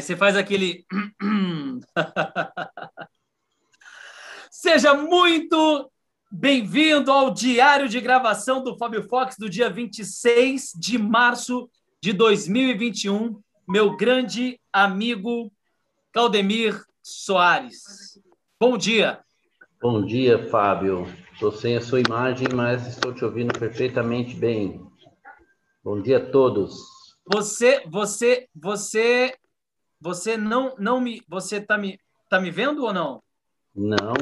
Aí você faz aquele. Seja muito bem-vindo ao diário de gravação do Fábio Fox do dia 26 de março de 2021. Meu grande amigo Claudemir Soares. Bom dia. Bom dia, Fábio. Estou sem a sua imagem, mas estou te ouvindo perfeitamente bem. Bom dia a todos. Você, você, você você não, não me. Você tá me, tá me vendo ou não? Não.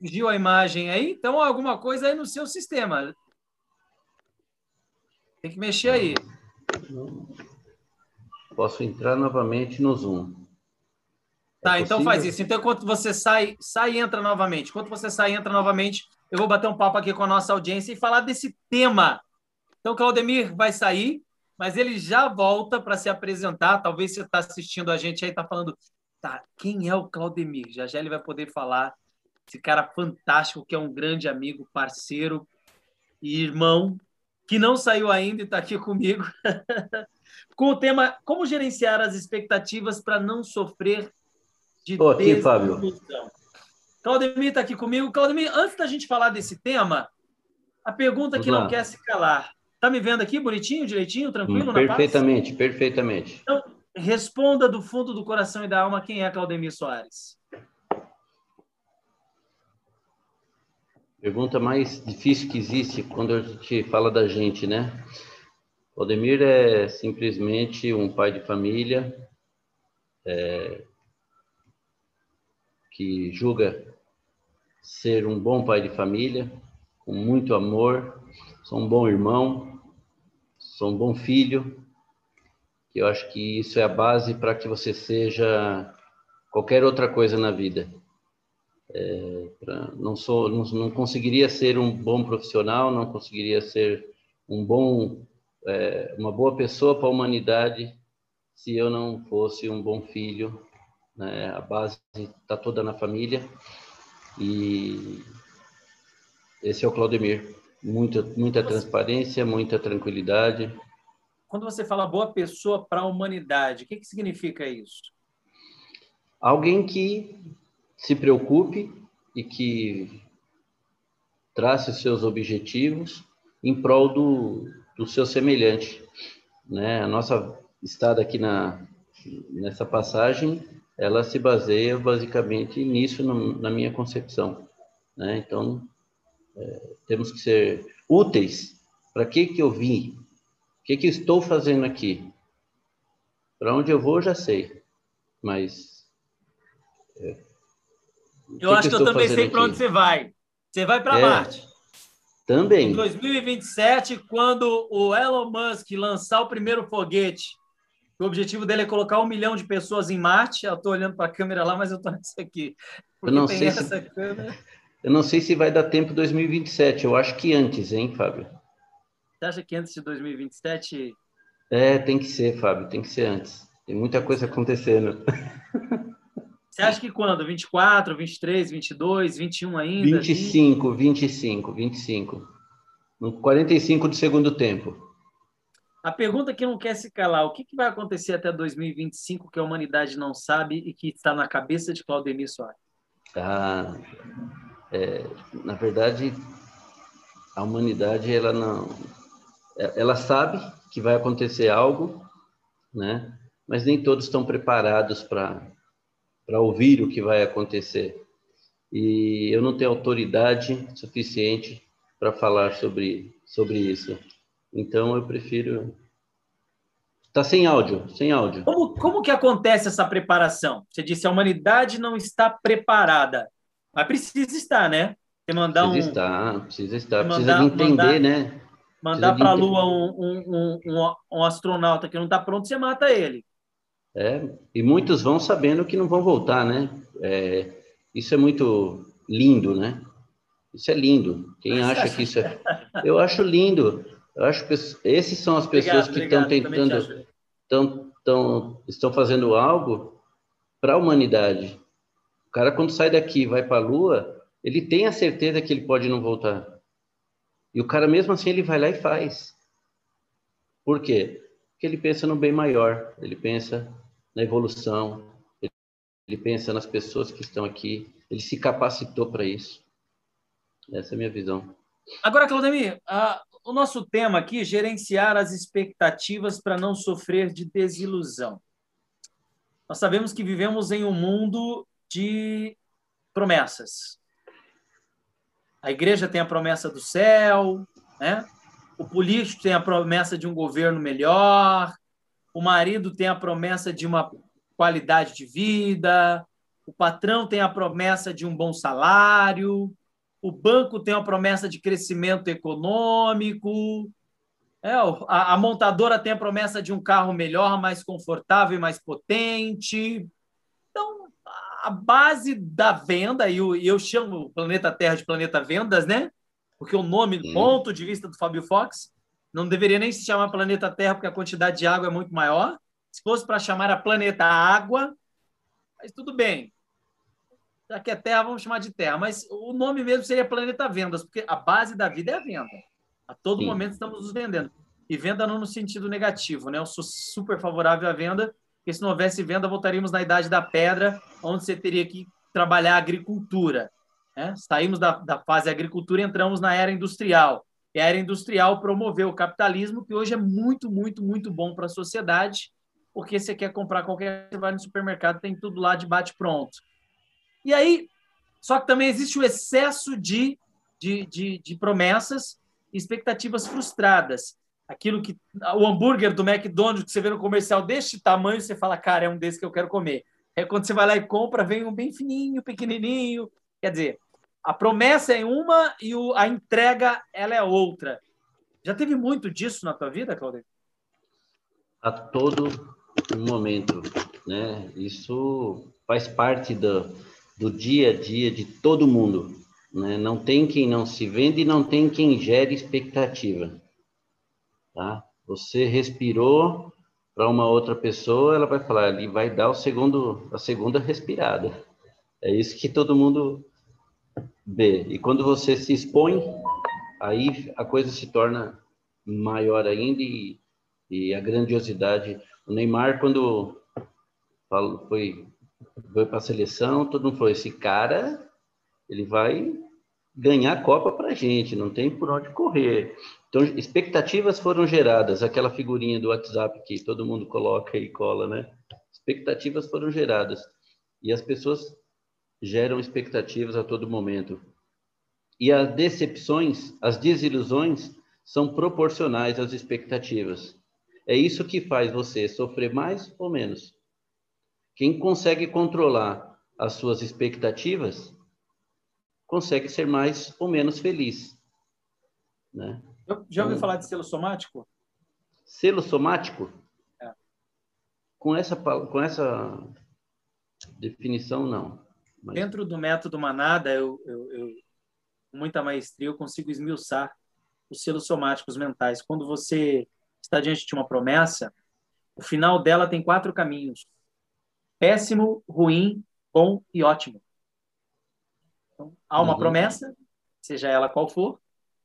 Viu a imagem aí? Então, alguma coisa aí no seu sistema. Tem que mexer aí. Não. Posso entrar novamente no Zoom. É tá, então faz isso. Então, enquanto você sai, sai e entra novamente. Enquanto você sai e entra novamente, eu vou bater um papo aqui com a nossa audiência e falar desse tema. Então, Claudemir vai sair mas ele já volta para se apresentar. Talvez você está assistindo a gente aí, está falando, tá, quem é o Claudemir? Já já ele vai poder falar. Esse cara fantástico, que é um grande amigo, parceiro e irmão, que não saiu ainda e está aqui comigo, com o tema Como gerenciar as expectativas para não sofrer de Estou aqui, Fábio. Claudemir está aqui comigo. Claudemir, antes da gente falar desse tema, a pergunta Vamos que lá. não quer se calar. Tá me vendo aqui bonitinho, direitinho, tranquilo? Hum, perfeitamente, perfeitamente. Então, responda do fundo do coração e da alma quem é Claudemir Soares. Pergunta mais difícil que existe quando a gente fala da gente, né? Claudemir é simplesmente um pai de família é, que julga ser um bom pai de família, com muito amor, sou um bom irmão, sou um bom filho, que eu acho que isso é a base para que você seja qualquer outra coisa na vida. É, pra, não sou, não, não, conseguiria ser um bom profissional, não conseguiria ser um bom, é, uma boa pessoa para a humanidade se eu não fosse um bom filho. Né? A base está toda na família e esse é o Claudemir. Muita, muita transparência, muita tranquilidade. Quando você fala boa pessoa para a humanidade, o que, que significa isso? Alguém que se preocupe e que trace os seus objetivos em prol do, do seu semelhante. Né? A nossa estada aqui na, nessa passagem, ela se baseia basicamente nisso no, na minha concepção. Né? Então, é, temos que ser úteis. Para que que eu vim? O que que eu estou fazendo aqui? Para onde eu vou, já sei. Mas é, eu que acho que, eu também sei para onde você vai. Você vai para é, Marte. Também. Em 2027, quando o Elon Musk lançar o primeiro foguete, o objetivo dele é colocar um milhão de pessoas em Marte. Eu estou olhando para a câmera lá, mas eu estou nessa aqui. Porque eu não sei se... câmera. Eu não sei se vai dar tempo 2027, eu acho que antes, hein, Fábio? Você acha que antes de 2027? É, tem que ser, Fábio, tem que ser antes. Tem muita coisa acontecendo. Você acha que quando? 24, 23, 22, 21 ainda? 25, 20? 25, 25. No 45 do segundo tempo. A pergunta que não quer se calar, o que, que vai acontecer até 2025 que a humanidade não sabe e que está na cabeça de Claudemir Soares? Ah, é, na verdade, a humanidade ela não, é, ela sabe que vai acontecer algo, né? Mas nem todos estão preparados para para ouvir o que vai acontecer. E eu não tenho autoridade suficiente para falar sobre sobre isso. Então eu prefiro Tá sem áudio, sem áudio. Como, como que acontece essa preparação? Você disse a humanidade não está preparada. Mas precisa estar, né? Você mandar precisa um. Estar, precisa estar, precisa de entender, mandar, né? Mandar para a Lua um, um, um, um, astronauta que não está pronto, você mata ele. É, e muitos vão sabendo que não vão voltar, né? É, isso é muito lindo, né? Isso é lindo. Quem acha que isso é. Eu acho lindo. Eu acho que esses são as pessoas obrigado, que estão tentando. Tão, tão, estão fazendo algo para a humanidade. O cara, quando sai daqui e vai para a Lua, ele tem a certeza que ele pode não voltar. E o cara, mesmo assim, ele vai lá e faz. Por quê? Porque ele pensa no bem maior, ele pensa na evolução, ele pensa nas pessoas que estão aqui, ele se capacitou para isso. Essa é a minha visão. Agora, Claudemir, a, o nosso tema aqui, gerenciar as expectativas para não sofrer de desilusão. Nós sabemos que vivemos em um mundo de promessas. A igreja tem a promessa do céu, né? o político tem a promessa de um governo melhor, o marido tem a promessa de uma qualidade de vida, o patrão tem a promessa de um bom salário, o banco tem a promessa de crescimento econômico, é, a, a, montadora tem a promessa de um carro melhor, mais confortável e mais potente. A base da venda, e eu, eu chamo o planeta Terra de planeta Vendas, né? Porque o nome, do ponto de vista do Fábio Fox, não deveria nem se chamar planeta Terra, porque a quantidade de água é muito maior. Se fosse para chamar a planeta Água, mas tudo bem já que é terra, vamos chamar de terra, mas o nome mesmo seria Planeta Vendas, porque a base da vida é a venda. A todo Sim. momento estamos nos vendendo. E venda não no sentido negativo, né? Eu sou super favorável à venda, porque se não houvesse venda, voltaríamos na Idade da Pedra, onde você teria que trabalhar a agricultura. Né? Saímos da, da fase agricultura e entramos na era industrial. E a era industrial promoveu o capitalismo, que hoje é muito, muito, muito bom para a sociedade, porque você quer comprar qualquer você vai no supermercado, tem tudo lá de bate-pronto. E aí, só que também existe o excesso de, de, de, de promessas e expectativas frustradas. Aquilo que o hambúrguer do McDonald's que você vê no comercial deste tamanho, você fala, cara, é um desse que eu quero comer. É quando você vai lá e compra, vem um bem fininho, pequenininho. Quer dizer, a promessa é uma e o, a entrega ela é outra. Já teve muito disso na tua vida, Claudio? A todo momento, né? Isso faz parte da, do dia a dia de todo mundo. Né? Não tem quem não se vende e não tem quem gere expectativa. Tá? Você respirou para uma outra pessoa, ela vai falar, ele vai dar o segundo, a segunda respirada. É isso que todo mundo vê. E quando você se expõe, aí a coisa se torna maior ainda e, e a grandiosidade. O Neymar, quando foi foi para a seleção, todo mundo falou: esse cara, ele vai ganhar a Copa para a gente, não tem por onde correr. Então, expectativas foram geradas, aquela figurinha do WhatsApp que todo mundo coloca e cola, né? Expectativas foram geradas. E as pessoas geram expectativas a todo momento. E as decepções, as desilusões, são proporcionais às expectativas. É isso que faz você sofrer mais ou menos. Quem consegue controlar as suas expectativas consegue ser mais ou menos feliz. Né? Já ouviu então, falar de selo somático? Selo somático? É. Com, essa, com essa definição, não. Mas... Dentro do método Manada, eu, eu, eu, com muita maestria, eu consigo esmiuçar os selos somáticos mentais. Quando você está diante de uma promessa, o final dela tem quatro caminhos péssimo, ruim, bom e ótimo. Então, há uma uhum. promessa, seja ela qual for,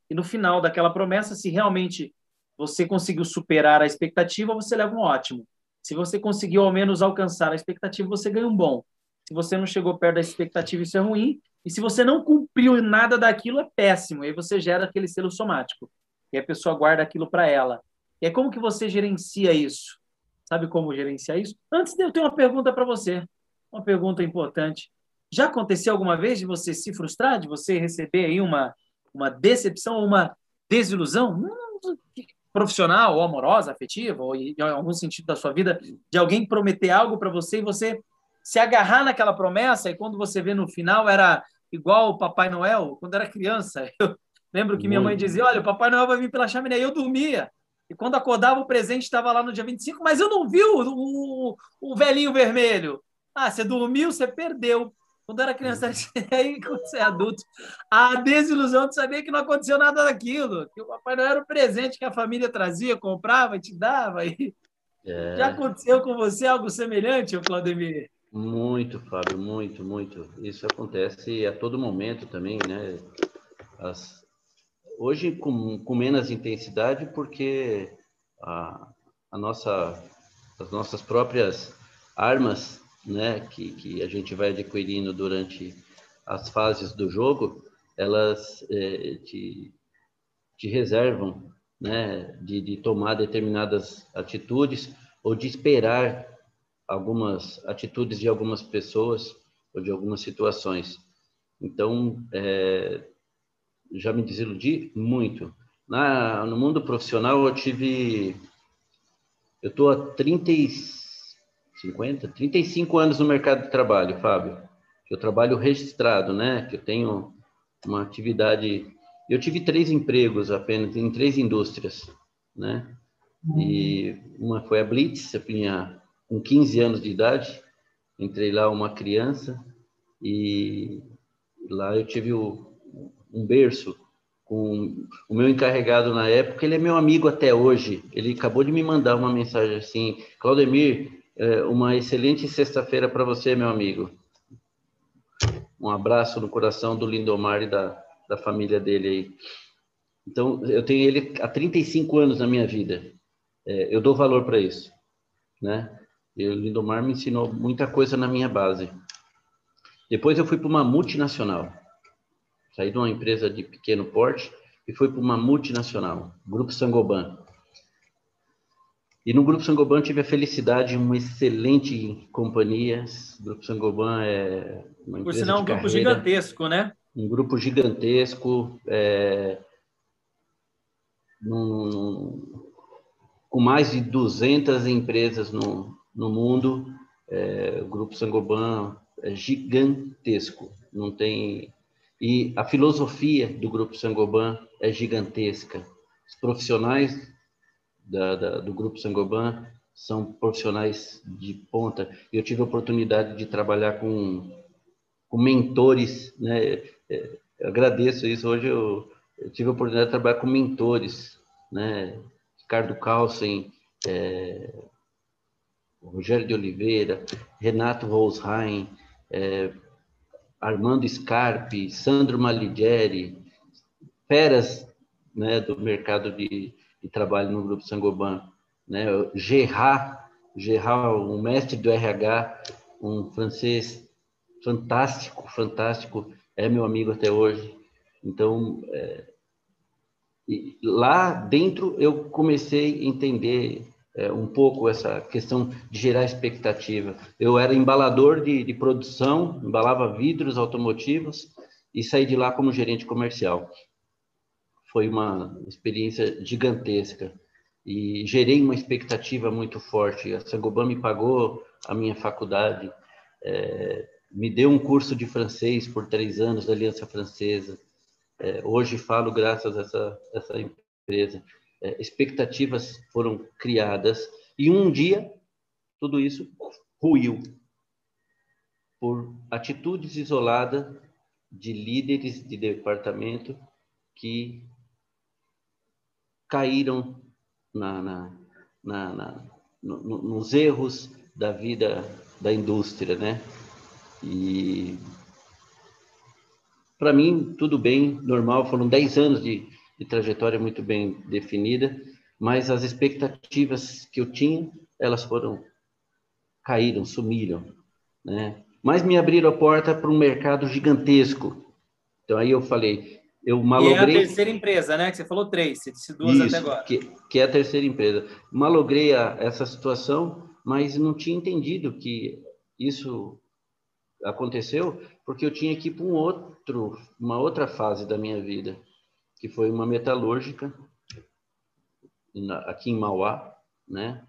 e no final daquela promessa, se realmente você conseguiu superar a expectativa, você leva um ótimo. Se você conseguiu ao menos alcançar a expectativa, você ganha um bom. Se você não chegou perto da expectativa, isso é ruim. E se você não cumpriu nada daquilo, é péssimo. E aí você gera aquele selo somático. E a pessoa guarda aquilo para ela. E é como que você gerencia isso? Sabe como gerenciar isso? Antes de eu ter uma pergunta para você, uma pergunta importante. Já aconteceu alguma vez de você se frustrar, de você receber aí uma, uma decepção, uma desilusão hum, profissional ou amorosa, afetiva, ou em algum sentido da sua vida, de alguém prometer algo para você e você se agarrar naquela promessa e quando você vê no final era igual o Papai Noel, quando era criança. Eu lembro que minha mãe dizia: Olha, o Papai Noel vai vir pela chaminé. E eu dormia. E quando acordava, o presente estava lá no dia 25, mas eu não vi o, o, o velhinho vermelho. Ah, você dormiu, você perdeu. Quando era criança, aí quando você é adulto, a desilusão de saber que não aconteceu nada daquilo, que o Papai não era o presente que a família trazia, comprava e te dava. E... É. Já aconteceu com você algo semelhante, Claudemir? Muito, Fábio, muito, muito. Isso acontece a todo momento também, né? As, Hoje com, com menos intensidade, porque a, a nossa, as nossas próprias armas, né, que, que a gente vai adquirindo durante as fases do jogo, elas é, te, te reservam, né, de, de tomar determinadas atitudes ou de esperar algumas atitudes de algumas pessoas ou de algumas situações. Então, é, já me desiludi muito. Na, no mundo profissional, eu tive. Eu estou há 30, 50, 35 anos no mercado de trabalho, Fábio. Eu trabalho registrado, né? Que eu tenho uma atividade. Eu tive três empregos apenas em três indústrias, né? E uma foi a Blitz, eu tinha com 15 anos de idade, entrei lá uma criança e lá eu tive o, um berço com o meu encarregado na época, ele é meu amigo até hoje. Ele acabou de me mandar uma mensagem assim: Claudemir, uma excelente sexta-feira para você, meu amigo. Um abraço no coração do Lindomar e da, da família dele aí. Então, eu tenho ele há 35 anos na minha vida. É, eu dou valor para isso, né? E o Lindomar me ensinou muita coisa na minha base. Depois eu fui para uma multinacional. Saí de uma empresa de pequeno porte e fui para uma multinacional, Grupo Sangoban. E no Grupo Sangoban tive a felicidade de uma excelente companhia. O Grupo Sangoban é uma empresa Por sinal, um grupo carreira, gigantesco, né? Um grupo gigantesco, é, num, com mais de 200 empresas no, no mundo. É, o Grupo Sangoban é gigantesco, não tem. E a filosofia do Grupo Sangoban é gigantesca. Os profissionais da, da, do Grupo Sangoban são profissionais de ponta. Eu tive a oportunidade de trabalhar com, com mentores, né? É, eu agradeço isso. Hoje eu, eu, tive a oportunidade de trabalhar com mentores, né? Ricardo Carlsen, é, Rogério de Oliveira, Renato Rosheim, é, Armando Scarpi, Sandro Maligeri, feras né, do mercado de, de, trabalho no Grupo Sangoban. Né? Gerard, Gerard, um mestre do RH, um francês fantástico, fantástico, é meu amigo até hoje. Então, é, lá dentro eu comecei a entender é, um pouco essa questão de gerar expectativa. Eu era embalador de, de produção, embalava vidros automotivos e saí de lá como gerente comercial. Foi uma experiência gigantesca e gerei uma expectativa muito forte. A Sangoban me pagou a minha faculdade, é, me deu um curso de francês por três anos da Aliança Francesa. É, hoje falo graças a essa, essa empresa é, expectativas foram criadas e um dia tudo isso ruiu por atitudes isoladas de líderes de departamento que caíram na, na, na, na no, nos erros da vida da indústria, né? E para mim tudo bem, normal. Foram 10 anos de, de trajetória muito bem definida, mas as expectativas que eu tinha, elas foram caíram, sumiram, né? Mas me abriram a porta para um mercado gigantesco. Então aí eu falei, eu malogrei... E é a terceira empresa, né? Que você falou três, você disse duas Isso, até agora. Que, que é a terceira empresa. Malogrei a, essa situação, mas não tinha entendido que isso aconteceu porque eu tinha que ir para um outro, uma outra fase da minha vida que foi uma metalúrgica aqui em Mauá, né?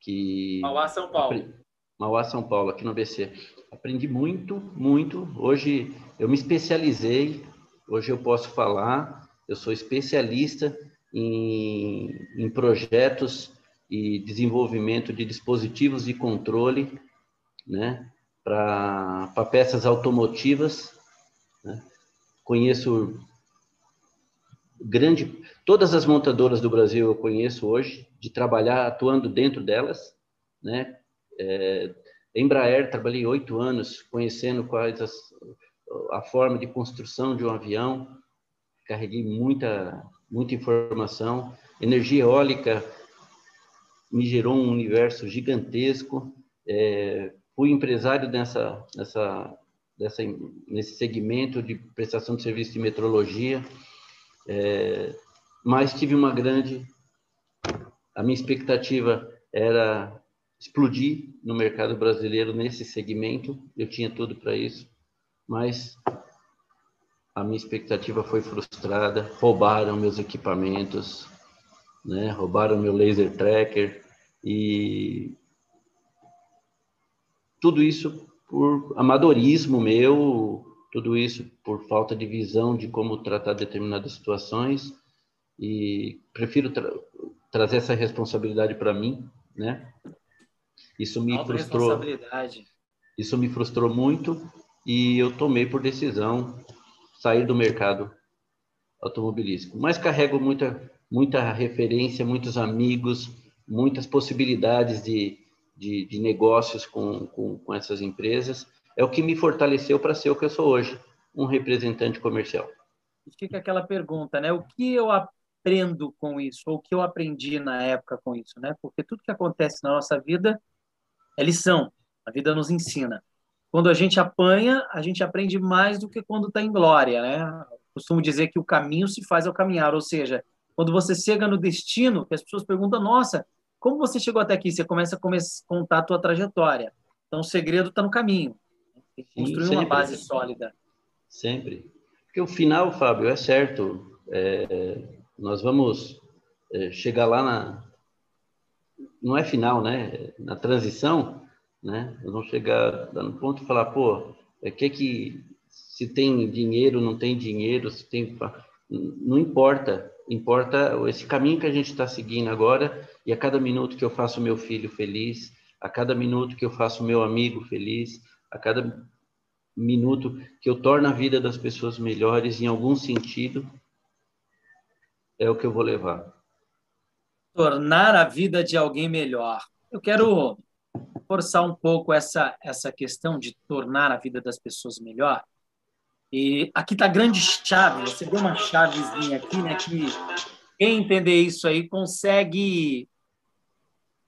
Que Mauá, São Paulo. Mauá, São Paulo, aqui no ABC. Aprendi muito, muito. Hoje eu me especializei, hoje eu posso falar, eu sou especialista em, em projetos e desenvolvimento de dispositivos de controle, né? Para peças automotivas. Né? Conheço grande, todas as montadoras do Brasil eu conheço hoje, de trabalhar atuando dentro delas, né? É, Embraer, trabalhei oito anos conhecendo quais as, a forma de construção de um avião, carreguei muita, muita informação. Energia eólica, me gerou um universo gigantesco. É, fui empresário nessa, nessa, nesse segmento de prestação de serviço de metrologia, é, mas tive uma grande. A minha expectativa era explodir no mercado brasileiro nesse segmento, eu tinha tudo para isso, mas a minha expectativa foi frustrada, roubaram meus equipamentos, né? roubaram meu laser tracker e tudo isso por amadorismo meu, tudo isso por falta de visão de como tratar determinadas situações e prefiro tra trazer essa responsabilidade para mim, né? Isso me frustrou. Isso me frustrou muito e eu tomei por decisão sair do mercado automobilístico. Mas carrego muita muita referência, muitos amigos, muitas possibilidades de, de, de negócios com, com, com essas empresas. É o que me fortaleceu para ser o que eu sou hoje, um representante comercial. Fica aquela pergunta, né? O que eu aprendo com isso? Ou o que eu aprendi na época com isso, né? Porque tudo que acontece na nossa vida é lição. A vida nos ensina. Quando a gente apanha, a gente aprende mais do que quando está em glória, né? costumo dizer que o caminho se faz ao caminhar, ou seja, quando você chega no destino, que as pessoas perguntam, nossa, como você chegou até aqui? Você começa a contar a tua trajetória. Então, o segredo está no caminho. Tem que construir Sim, uma base sólida. Sempre. Porque o final, Fábio, é certo. É, nós vamos é, chegar lá na... Não é final, né? Na transição, né? Nós vamos chegar no ponto e falar, pô, é que que... Se tem dinheiro, não tem dinheiro, se tem... Não importa importa esse caminho que a gente está seguindo agora e a cada minuto que eu faço meu filho feliz, a cada minuto que eu faço meu amigo feliz, a cada minuto que eu torno a vida das pessoas melhores em algum sentido, é o que eu vou levar. Tornar a vida de alguém melhor. Eu quero forçar um pouco essa essa questão de tornar a vida das pessoas melhor, e aqui está a grande chave, você deu uma chavezinha aqui, né? Que quem entender isso aí consegue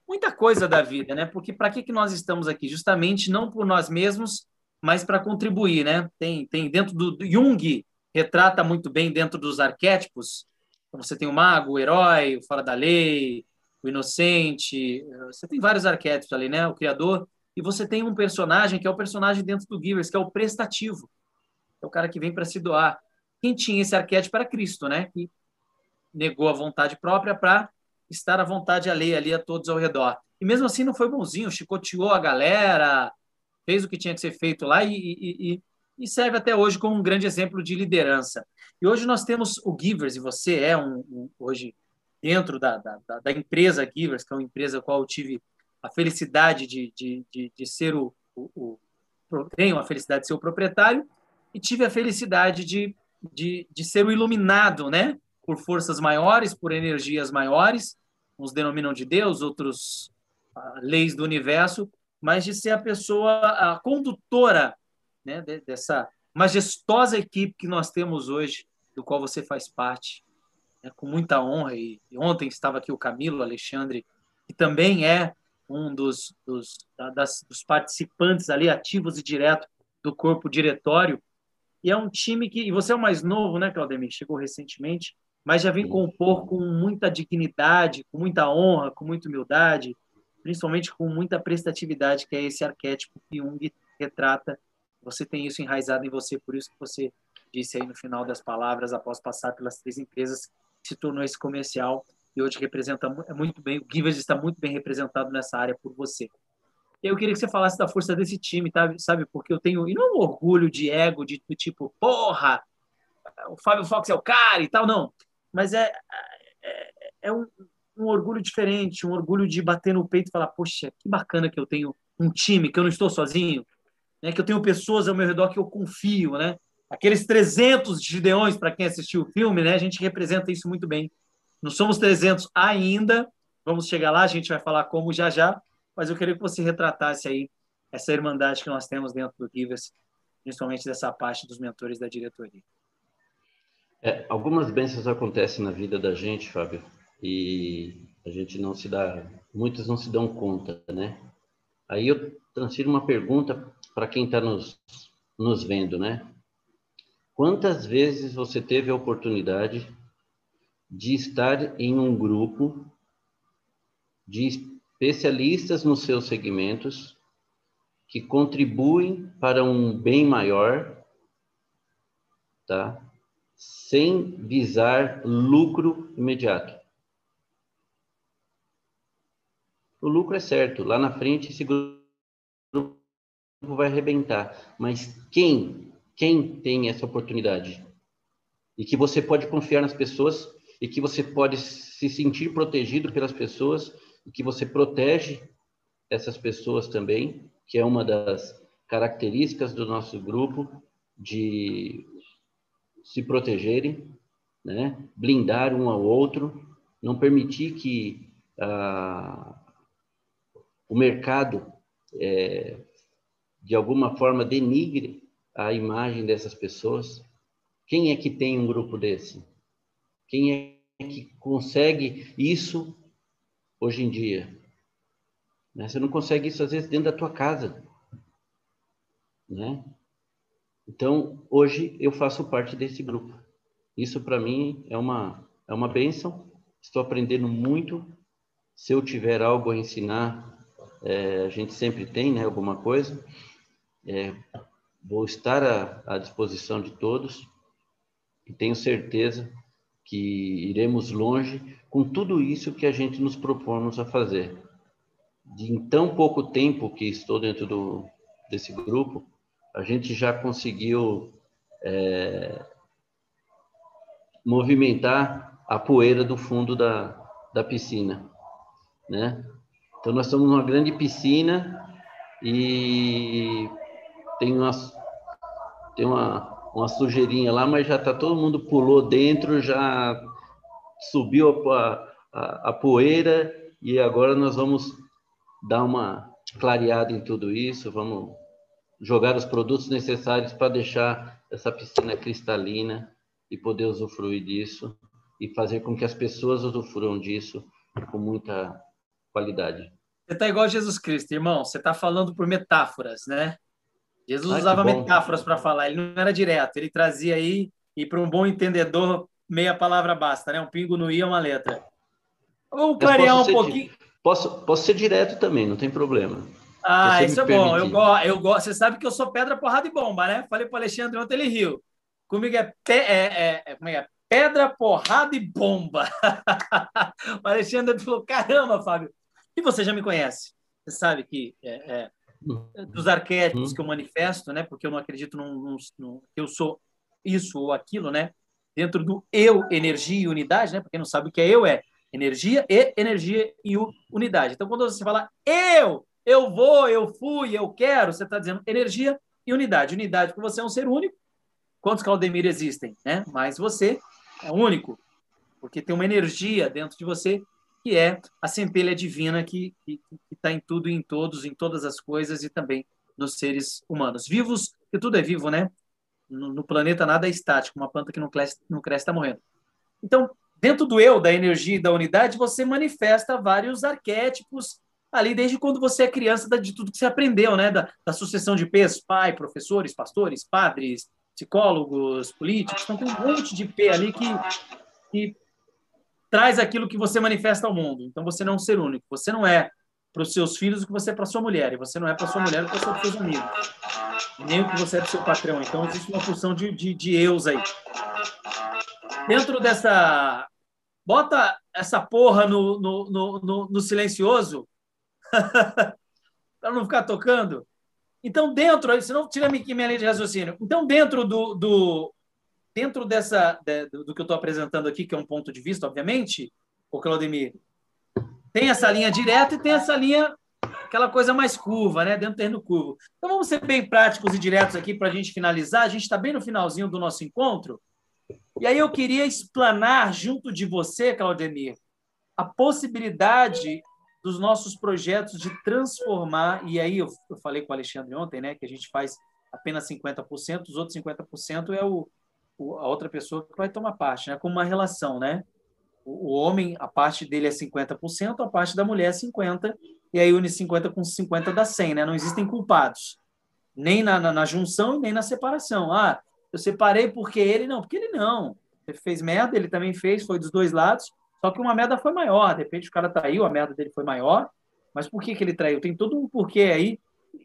muita coisa da vida, né? Porque para que, que nós estamos aqui? Justamente não por nós mesmos, mas para contribuir, né? Tem, tem dentro do, do Jung, retrata muito bem dentro dos arquétipos. Então, você tem o mago, o herói, o fora da lei, o inocente. Você tem vários arquétipos ali, né? O criador. E você tem um personagem que é o personagem dentro do Givers, que é o prestativo é o cara que vem para se doar. Quem tinha esse arquétipo era Cristo, né? Que negou a vontade própria para estar à vontade alheia ali a todos ao redor. E mesmo assim não foi bonzinho, chicoteou a galera, fez o que tinha que ser feito lá e, e, e, e serve até hoje como um grande exemplo de liderança. E hoje nós temos o Givers, e você é um, um hoje dentro da, da, da, empresa Givers, que é uma empresa a qual eu tive a felicidade de, de, de, de ser o, o, o tenho a felicidade de ser o proprietário, e tive a felicidade de, de, de ser o iluminado, né? Por forças maiores, por energias maiores, uns denominam de Deus, outros uh, leis do universo, mas de ser a pessoa, a condutora né, dessa majestosa equipe que nós temos hoje, do qual você faz parte, né, com muita honra. E, e, ontem estava aqui o Camilo Alexandre, que também é um dos, dos, das, dos participantes ali ativos e direto do corpo diretório e é um time que. E você é o mais novo, né, Claudemir? Chegou recentemente, mas já vem compor com muita dignidade, com muita honra, com muita humildade, principalmente com muita prestatividade, que é esse arquétipo que Jung retrata. Você tem isso enraizado em você, por isso que você disse aí no final das palavras, após passar pelas três empresas, se tornou esse comercial e hoje representa muito bem, o Givers está muito bem representado nessa área por você. Eu queria que você falasse da força desse time, tá? sabe? Porque eu tenho, e não um orgulho de ego, de tipo, porra, o Fábio Fox é o cara e tal, não. Mas é, é, é um, um, orgulho diferente, um orgulho de bater no peito e falar, poxa, que bacana que eu tenho um time, que eu não estou sozinho, né? que eu tenho pessoas ao meu redor que eu confio, né? Aqueles 300 gideões, para quem assistiu o filme, né? A gente representa isso muito bem. Não somos 300 ainda, vamos chegar lá, a gente vai falar como já já, mas eu queria que você retratasse aí essa irmandade que nós temos dentro do Rivers, principalmente dessa parte dos mentores da diretoria. É, algumas bênçãos acontecem na vida da gente, Fábio, e a gente não se dá, muitos não se dão conta, né? Aí eu transfiro uma pergunta para quem está nos, nos vendo, né? Quantas vezes você teve a oportunidade de estar em um grupo de especialistas nos seus segmentos que contribuem para um bem maior, tá? Sem visar lucro imediato. O lucro é certo, lá na frente esse grupo vai arrebentar, mas quem quem tem essa oportunidade e que você pode confiar nas pessoas e que você pode se sentir protegido pelas pessoas e que você protege essas pessoas também que é uma das características do nosso grupo de se protegerem, né? blindar um ao outro, não permitir que ah, o mercado, é, de alguma forma, denigre a imagem dessas pessoas. Quem é que tem um grupo desse? Quem é que consegue isso hoje em dia? Né? Você não consegue isso, às vezes, dentro da tua casa. Né? Então, hoje eu faço parte desse grupo. Isso, para mim, é uma, é uma bênção. Estou aprendendo muito. Se eu tiver algo a ensinar, é, a gente sempre tem né, alguma coisa. É, vou estar à, à disposição de todos e tenho certeza que iremos longe com tudo isso que a gente nos propomos a fazer de em tão pouco tempo que estou dentro do, desse grupo, a gente já conseguiu é, movimentar a poeira do fundo da, da piscina, né? Então nós estamos numa grande piscina e tem umas tem uma, uma sujeirinha lá, mas já está todo mundo pulou dentro, já subiu a, a, a poeira e agora nós vamos dar uma clareada em tudo isso, vamos jogar os produtos necessários para deixar essa piscina cristalina e poder usufruir disso e fazer com que as pessoas usufruam disso com muita qualidade. Você está igual Jesus Cristo, irmão. Você está falando por metáforas, né? Jesus Ai, usava metáforas para falar. Ele não era direto. Ele trazia aí e para um bom entendedor meia palavra basta, né? Um pingo no i é uma letra. Vamos clarear um pouquinho. Posso, posso ser direto também, não tem problema. Ah, isso é bom. Eu gosto, eu gosto. Você sabe que eu sou pedra, porrada e bomba, né? Falei para o Alexandre ontem, ele riu. Comigo é, pe, é, é, é, como é, é? pedra, porrada e bomba. o Alexandre falou: caramba, Fábio. E você já me conhece. Você sabe que é, é, dos arquétipos uhum. que eu manifesto, né? Porque eu não acredito num, que eu sou isso ou aquilo, né? Dentro do eu, energia e unidade, né? Porque não sabe o que é eu, é Energia e energia e unidade. Então, quando você fala eu, eu vou, eu fui, eu quero, você está dizendo energia e unidade. Unidade, porque você é um ser único. Quantos Claudemir existem? Né? Mas você é único, porque tem uma energia dentro de você que é a centelha divina que está em tudo e em todos, em todas as coisas e também nos seres humanos. Vivos, que tudo é vivo, né? No, no planeta nada é estático, uma planta que não cresce está não cresce, tá morrendo. Então, Dentro do eu, da energia e da unidade, você manifesta vários arquétipos ali desde quando você é criança, de tudo que você aprendeu, né? Da, da sucessão de P's, pai, professores, pastores, padres, psicólogos, políticos. Então tem um monte de P ali que, que traz aquilo que você manifesta ao mundo. Então você não é um ser único. Você não é para os seus filhos o que você é para sua mulher, e você não é para sua mulher o que você é para seus amigos, nem o que você é para seu patrão. Então existe uma porção de, de, de eus aí. Dentro dessa Bota essa porra no, no, no, no, no silencioso para não ficar tocando. Então, dentro, senão tira aqui minha linha de raciocínio. Então, dentro do, do dentro dessa de, do que eu estou apresentando aqui, que é um ponto de vista, obviamente, o Claudemir, tem essa linha direta e tem essa linha, aquela coisa mais curva, né? Dentro do terreno curvo. Então, vamos ser bem práticos e diretos aqui para a gente finalizar. A gente está bem no finalzinho do nosso encontro. E aí eu queria explanar junto de você, Claudemir, a possibilidade dos nossos projetos de transformar, e aí eu, eu falei com o Alexandre ontem, né, que a gente faz apenas 50%, os outros 50% é o, o, a outra pessoa que vai tomar parte, né, como uma relação, né? O homem, a parte dele é 50%, a parte da mulher é 50%, e aí une 50 com 50 dá 100, né? Não existem culpados, nem na, na, na junção e nem na separação. Ah, eu separei porque ele não, porque ele não. Ele fez merda, ele também fez, foi dos dois lados, só que uma merda foi maior. De repente o cara traiu, a merda dele foi maior, mas por que, que ele traiu? Tem todo um porquê aí.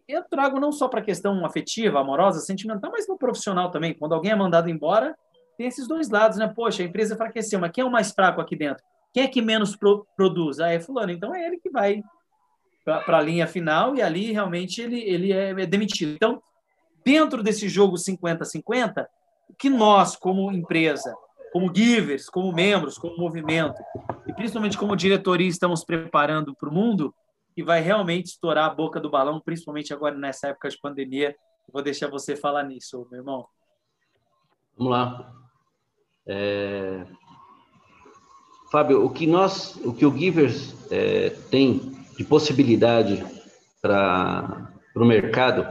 Eu trago não só para a questão afetiva, amorosa, sentimental, mas no profissional também. Quando alguém é mandado embora, tem esses dois lados, né? Poxa, a empresa enfraqueceu, mas quem é o mais fraco aqui dentro? Quem é que menos pro, produz? Ah, é fulano. Então é ele que vai para a linha final e ali realmente ele, ele é, é demitido. Então, dentro desse jogo 50-50, que nós, como empresa, como givers, como membros, como movimento, e principalmente como diretoria, estamos preparando para o mundo, que vai realmente estourar a boca do balão, principalmente agora nessa época de pandemia. Vou deixar você falar nisso, meu irmão. Vamos lá. É... Fábio, o que nós, o que o Givers é, tem de possibilidade para o mercado,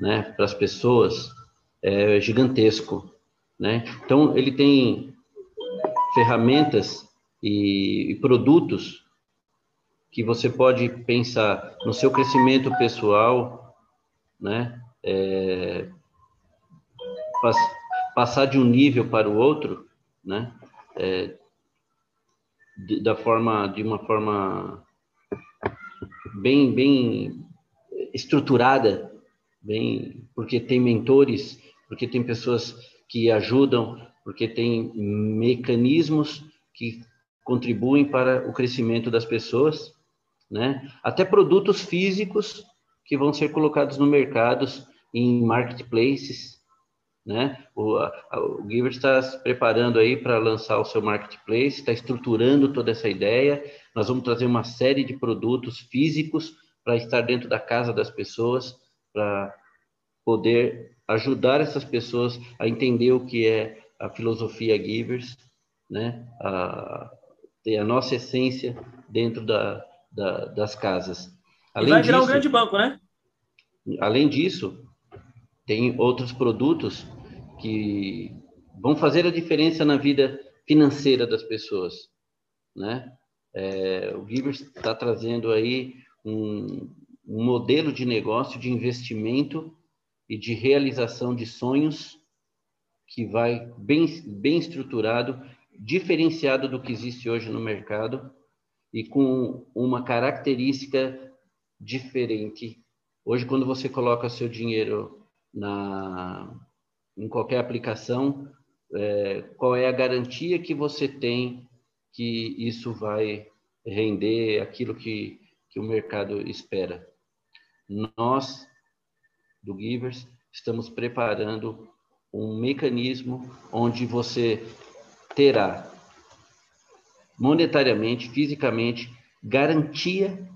né, para as pessoas, é gigantesco, né? Então ele tem ferramentas e, e produtos que você pode pensar no seu crescimento pessoal, né? É, passar de um nível para o outro, né? É, de, da forma, de uma forma bem, bem estruturada, bem, porque tem mentores, porque tem pessoas que ajudam, porque tem mecanismos que contribuem para o crescimento das pessoas, né? Até produtos físicos que vão ser colocados no mercado em marketplaces, né? O, o Giver está se preparando aí para lançar o seu marketplace, está estruturando toda essa ideia. Nós vamos trazer uma série de produtos físicos para estar dentro da casa das pessoas, para poder ajudar essas pessoas a entender o que é a filosofia Givers, né? A, ter a nossa essência dentro da, da, das casas. Além e vai virar disso, um grande banco, né? Além disso, tem outros produtos que vão fazer a diferença na vida financeira das pessoas, né? É, o Givers está trazendo aí um, um, modelo de negócio de investimento e de realização de sonhos que vai bem, bem estruturado, diferenciado do que existe hoje no mercado e com uma característica diferente. Hoje, quando você coloca seu dinheiro na, em qualquer aplicação, é, qual é a garantia que você tem que isso vai render aquilo que, que o mercado espera? Nós, do Givers, estamos preparando um mecanismo onde você terá monetariamente, fisicamente, garantia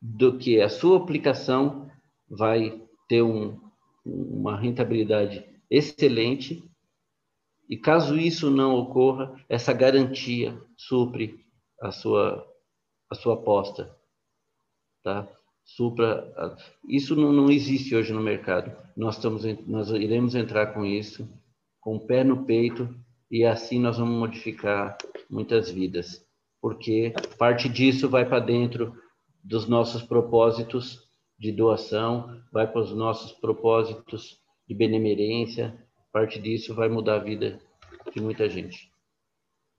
do que a sua aplicação vai ter um, uma rentabilidade excelente. E caso isso não ocorra, essa garantia supre a sua, a sua aposta. Tá? Supra, isso não, não existe hoje no mercado. Nós, estamos, nós iremos entrar com isso, com o pé no peito, e assim nós vamos modificar muitas vidas. Porque parte disso vai para dentro dos nossos propósitos de doação, vai para os nossos propósitos de benemerência. Parte disso vai mudar a vida de muita gente.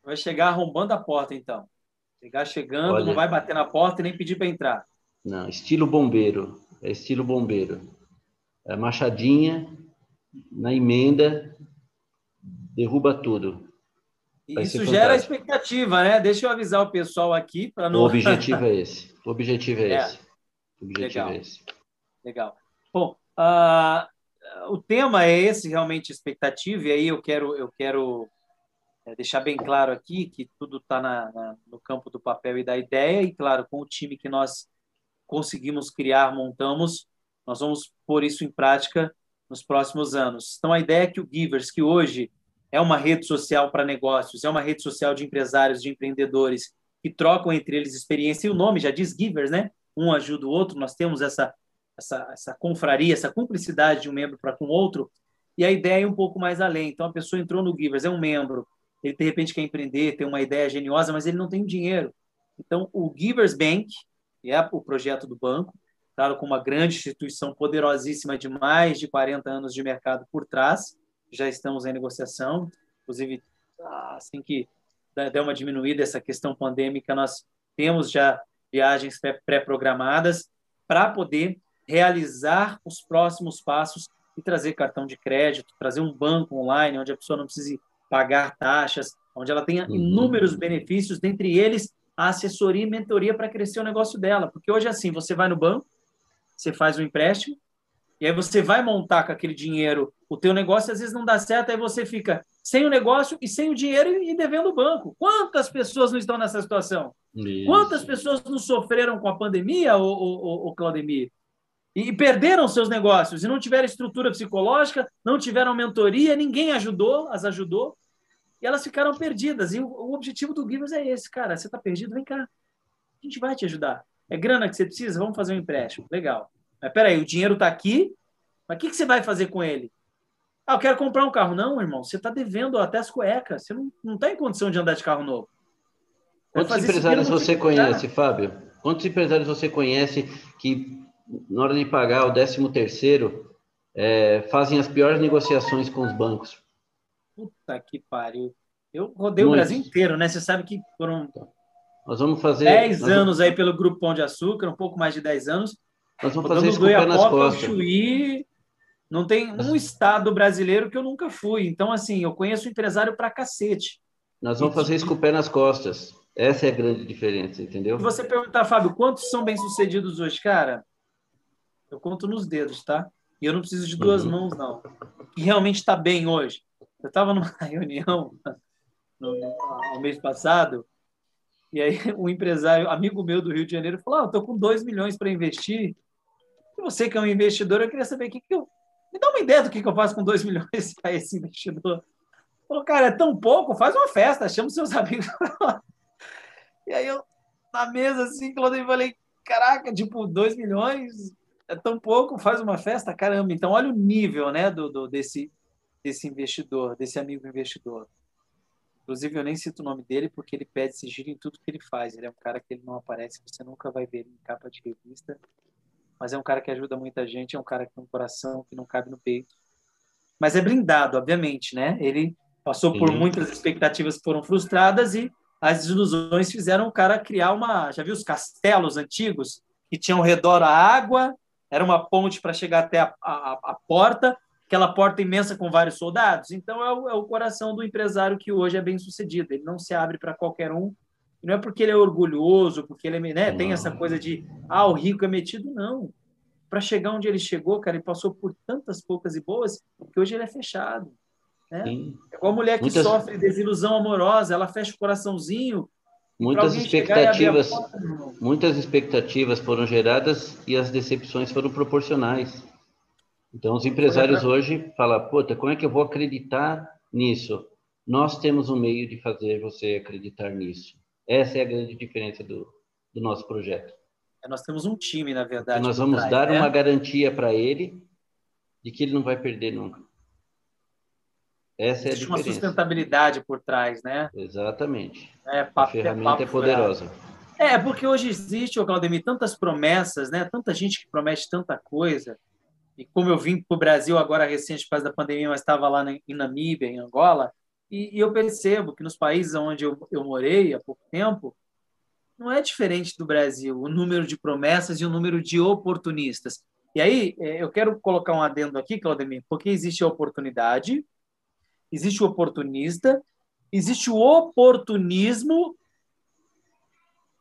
Vai chegar arrombando a porta, então. Chegar chegando, Olha, não vai bater na porta e nem pedir para entrar. Não, estilo bombeiro. É estilo bombeiro. É machadinha, na emenda, derruba tudo. Vai Isso gera expectativa, né? Deixa eu avisar o pessoal aqui para não. O objetivo é esse. O objetivo é, é. esse. O objetivo Legal. é esse. Legal. Bom, uh, o tema é esse realmente expectativa e aí eu quero eu quero é, deixar bem claro aqui que tudo está no campo do papel e da ideia e claro com o time que nós conseguimos criar montamos nós vamos pôr isso em prática nos próximos anos então a ideia é que o Givers que hoje é uma rede social para negócios é uma rede social de empresários de empreendedores que trocam entre eles experiência. E o nome já diz Givers né? Um ajuda o outro. Nós temos essa essa, essa confraria, essa cumplicidade de um membro para com o outro, e a ideia é um pouco mais além. Então, a pessoa entrou no Givers, é um membro, ele de repente quer empreender, tem uma ideia geniosa, mas ele não tem dinheiro. Então, o Givers Bank, que é o projeto do banco, claro, com uma grande instituição poderosíssima de mais de 40 anos de mercado por trás, já estamos em negociação, inclusive, assim que der uma diminuída essa questão pandêmica, nós temos já viagens pré-programadas para poder realizar os próximos passos e trazer cartão de crédito, trazer um banco online onde a pessoa não precise pagar taxas, onde ela tenha uhum. inúmeros benefícios, dentre eles a assessoria e mentoria para crescer o negócio dela. Porque hoje, assim, você vai no banco, você faz um empréstimo, e aí você vai montar com aquele dinheiro o teu negócio, às vezes não dá certo, aí você fica sem o negócio e sem o dinheiro e devendo o banco. Quantas pessoas não estão nessa situação? Isso. Quantas pessoas não sofreram com a pandemia, o, o, o Claudemir? E perderam seus negócios e não tiveram estrutura psicológica, não tiveram mentoria, ninguém ajudou, as ajudou e elas ficaram perdidas. E o, o objetivo do Givers é esse, cara. Você está perdido? Vem cá. A gente vai te ajudar. É grana que você precisa? Vamos fazer um empréstimo. Legal. Mas peraí, o dinheiro está aqui, mas o que, que você vai fazer com ele? Ah, eu quero comprar um carro. Não, irmão, você está devendo até as cuecas. Você não está em condição de andar de carro novo. Quantos empresários você conhece, Fábio? Quantos empresários você conhece que, na hora de pagar o 13 terceiro, é, fazem as piores negociações com os bancos? Puta que pariu. Eu rodei Muitos. o Brasil inteiro, né? Você sabe que foram nós vamos fazer 10 anos aí pelo Grupo Pão de Açúcar, um pouco mais de 10 anos. Nós vamos fazer isso com o pé nas costas. Chuí, não tem um estado brasileiro que eu nunca fui. Então, assim, eu conheço empresário pra cacete. Nós vamos fazer isso com o pé nas costas. Essa é a grande diferença, entendeu? Se você perguntar, Fábio, quantos são bem-sucedidos hoje, cara? Eu conto nos dedos, tá? E eu não preciso de duas uhum. mãos, não. E realmente está bem hoje. Eu estava numa reunião no, no, mês passado, e aí um empresário, amigo meu do Rio de Janeiro, falou: ah, estou com 2 milhões para investir. E você que é um investidor, eu queria saber o que, que eu. Me dá uma ideia do que, que eu faço com 2 milhões para esse investidor. Falou, cara, é tão pouco, faz uma festa, chama seus amigos. e aí eu, na mesa, assim, Claudio, falei, caraca, tipo, 2 milhões é tão pouco, faz uma festa, caramba. Então, olha o nível né, do, do desse, desse investidor, desse amigo investidor. Inclusive, eu nem cito o nome dele porque ele pede sigilo em tudo que ele faz. Ele é um cara que ele não aparece, você nunca vai ver ele em capa de revista. Mas é um cara que ajuda muita gente, é um cara que tem um coração que não cabe no peito. Mas é blindado, obviamente, né? Ele passou Sim. por muitas expectativas que foram frustradas e as ilusões fizeram o cara criar uma. Já viu os castelos antigos que tinham ao redor a água, era uma ponte para chegar até a, a, a porta, aquela porta imensa com vários soldados. Então, é o, é o coração do empresário que hoje é bem sucedido. Ele não se abre para qualquer um. Não é porque ele é orgulhoso, porque ele é, né, tem essa coisa de, ah, o rico é metido. Não. Para chegar onde ele chegou, cara, ele passou por tantas poucas e boas que hoje ele é fechado. Né? É igual a mulher que Muitas... sofre desilusão amorosa, ela fecha o coraçãozinho. Muitas expectativas, porta, muitas expectativas foram geradas e as decepções foram proporcionais. Então, os empresários hoje falam, puta, como é que eu vou acreditar nisso? Nós temos um meio de fazer você acreditar nisso. Essa é a grande diferença do, do nosso projeto. É, nós temos um time, na verdade. nós vamos trás, dar né? uma garantia para ele de que ele não vai perder nunca. Essa é a Existe diferença. uma sustentabilidade por trás, né? Exatamente. É, papo, a ferramenta é, é poderosa. É, porque hoje existe, Claudemir, tantas promessas, né? Tanta gente que promete tanta coisa e como eu vim para o Brasil agora recente, por causa da pandemia, mas estava lá em Namíbia, em Angola, e, e eu percebo que nos países onde eu, eu morei há pouco tempo, não é diferente do Brasil, o número de promessas e o número de oportunistas. E aí, é, eu quero colocar um adendo aqui, Claudemir, porque existe a oportunidade, existe o oportunista, existe o oportunismo,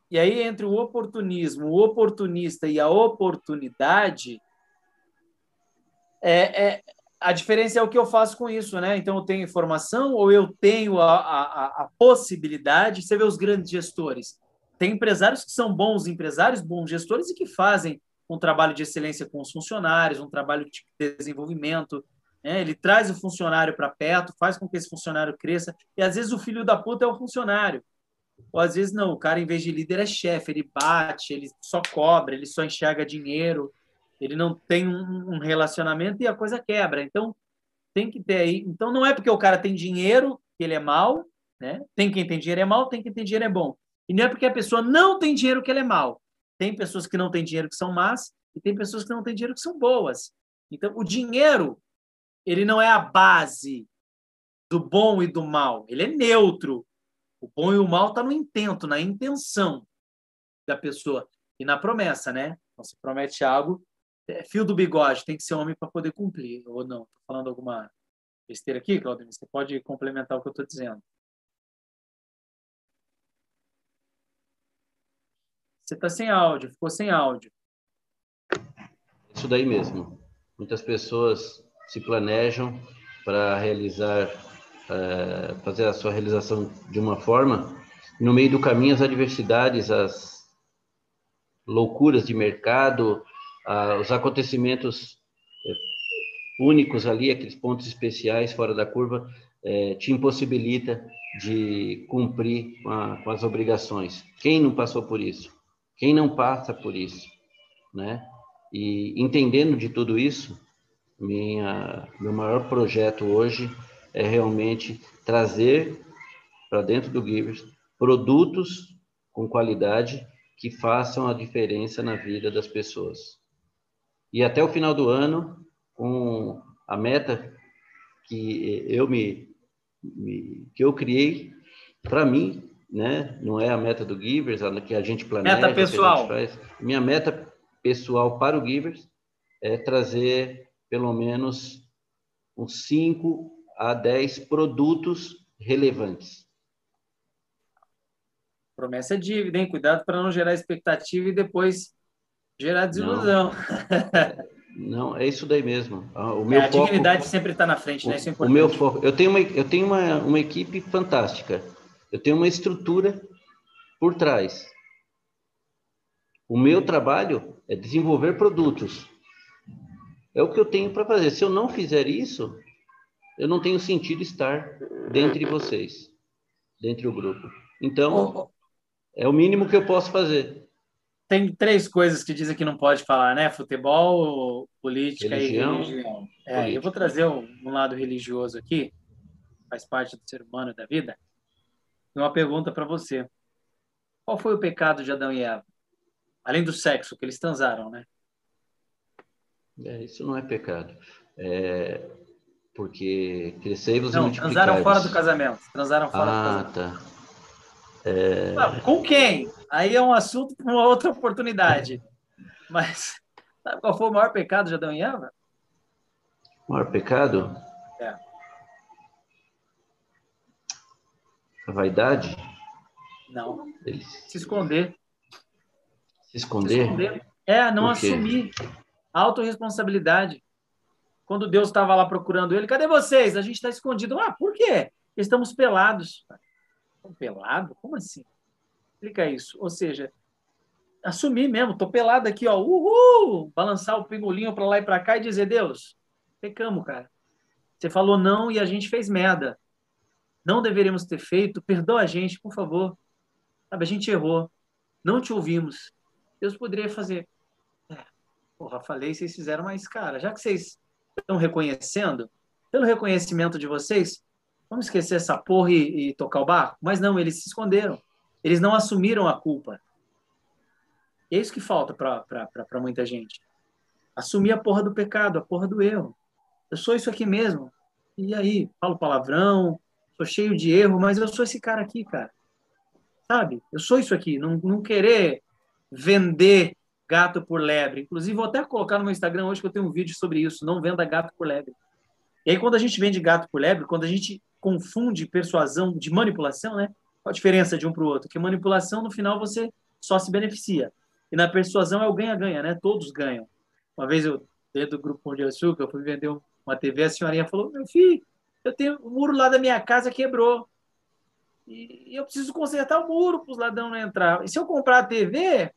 e aí entre o oportunismo, o oportunista e a oportunidade, é, é, a diferença é o que eu faço com isso, né? Então, eu tenho informação ou eu tenho a, a, a, possibilidade. Você vê os grandes gestores. Tem empresários que são bons empresários, bons gestores e que fazem um trabalho de excelência com os funcionários, um trabalho de desenvolvimento. Né? Ele traz o funcionário para perto, faz com que esse funcionário cresça. E às vezes o filho da puta é o funcionário. Ou às vezes não, o cara, em vez de líder, é chefe, ele bate, ele só cobra, ele só enxerga dinheiro ele não tem um relacionamento e a coisa quebra. Então, tem que ter aí. Então, não é porque o cara tem dinheiro que ele é mal, Né? Tem quem tem dinheiro é mal, tem quem tem dinheiro é bom. E não é porque a pessoa não tem dinheiro que ela é mal. Tem pessoas que não têm dinheiro que são más e tem pessoas que não têm dinheiro que são boas. Então, o dinheiro, ele não é a base do bom e do mal. Ele é neutro. O bom e o mal está no intento, na intenção da pessoa e na promessa, né? Então, você promete algo, é fio do bigode, tem que ser homem para poder cumprir, ou não? Estou falando alguma besteira aqui, Claudio? Você pode complementar o que eu estou dizendo. Você está sem áudio, ficou sem áudio. Isso daí mesmo. Muitas pessoas se planejam para realizar, é, fazer a sua realização de uma forma, e no meio do caminho as adversidades, as loucuras de mercado, os acontecimentos é, únicos ali, aqueles pontos especiais fora da curva, é, te impossibilita de cumprir com, a, com, as obrigações. Quem não passou por isso? Quem não passa por isso, né? E entendendo de tudo isso, minha, meu maior projeto hoje é realmente trazer para dentro do Givers produtos com qualidade que façam a diferença na vida das pessoas. E até o final do ano, com a meta que eu me, me que eu criei para mim, né? Não é a meta do Givers, a que a gente planeja. Meta pessoal. Faz. Minha meta pessoal para o Givers é trazer pelo menos uns 5 a 10 produtos relevantes. Promessa é dívida, hein? Cuidado para não gerar expectativa e depois gerar desilusão. Não, não é isso daí mesmo. Ah, o meu é, a foco, dignidade sempre está na frente, né? Isso é importante. O meu foco, eu tenho uma, eu tenho uma, uma equipe fantástica. Eu tenho uma estrutura por trás. O meu trabalho é desenvolver produtos. É o que eu tenho para fazer. Se eu não fizer isso, eu não tenho sentido estar dentre vocês, dentre o grupo. Então, é o mínimo que eu posso fazer. Tem três coisas que dizem que não pode falar, né? Futebol, política religião, e religião. É, eu vou trazer um, um lado religioso aqui, faz parte do ser humano da vida. E uma pergunta para você. Qual foi o pecado de Adão e Eva? Além do sexo, que eles transaram, né? É, isso não é pecado. É porque crescei-vos e multiplicai transaram fora do casamento. Transaram fora ah, do casamento. tá. É... Ah, com quem? Aí é um assunto para uma outra oportunidade. Mas sabe qual foi o maior pecado de Adão e Eva? O maior pecado? É. A vaidade? Não. Eles... Se esconder. Se esconder? Se esconder. É, não assumir. Autoresponsabilidade. Quando Deus estava lá procurando ele, cadê vocês? A gente está escondido. Ah, por quê? Estamos pelados. Pelado? Como assim? Explica isso. Ou seja, assumir mesmo, tô pelado aqui, ó, uhul! Balançar o pingolinho para lá e para cá e dizer, Deus, pecamos, cara. Você falou não e a gente fez merda. Não deveríamos ter feito, perdoa a gente, por favor. Sabe, a gente errou. Não te ouvimos. Deus poderia fazer. É, porra, falei, vocês fizeram, mas, cara, já que vocês estão reconhecendo, pelo reconhecimento de vocês, vamos esquecer essa porra e, e tocar o barco? Mas não, eles se esconderam. Eles não assumiram a culpa. E é isso que falta para muita gente. Assumir a porra do pecado, a porra do erro. Eu sou isso aqui mesmo. E aí, falo palavrão, sou cheio de erro, mas eu sou esse cara aqui, cara. Sabe? Eu sou isso aqui. Não, não querer vender gato por lebre. Inclusive, vou até colocar no meu Instagram hoje que eu tenho um vídeo sobre isso. Não venda gato por lebre. E aí, quando a gente vende gato por lebre, quando a gente confunde persuasão de manipulação, né? Qual a diferença de um para o outro? Que manipulação, no final, você só se beneficia. E na persuasão é o ganha-ganha, né? Todos ganham. Uma vez eu, dentro do grupo Pão de Açúcar, eu fui vender uma TV, a senhorinha falou, meu filho, eu tenho o muro lá da minha casa quebrou. E, eu preciso consertar o muro para os ladrões não entrar. E se eu comprar a TV,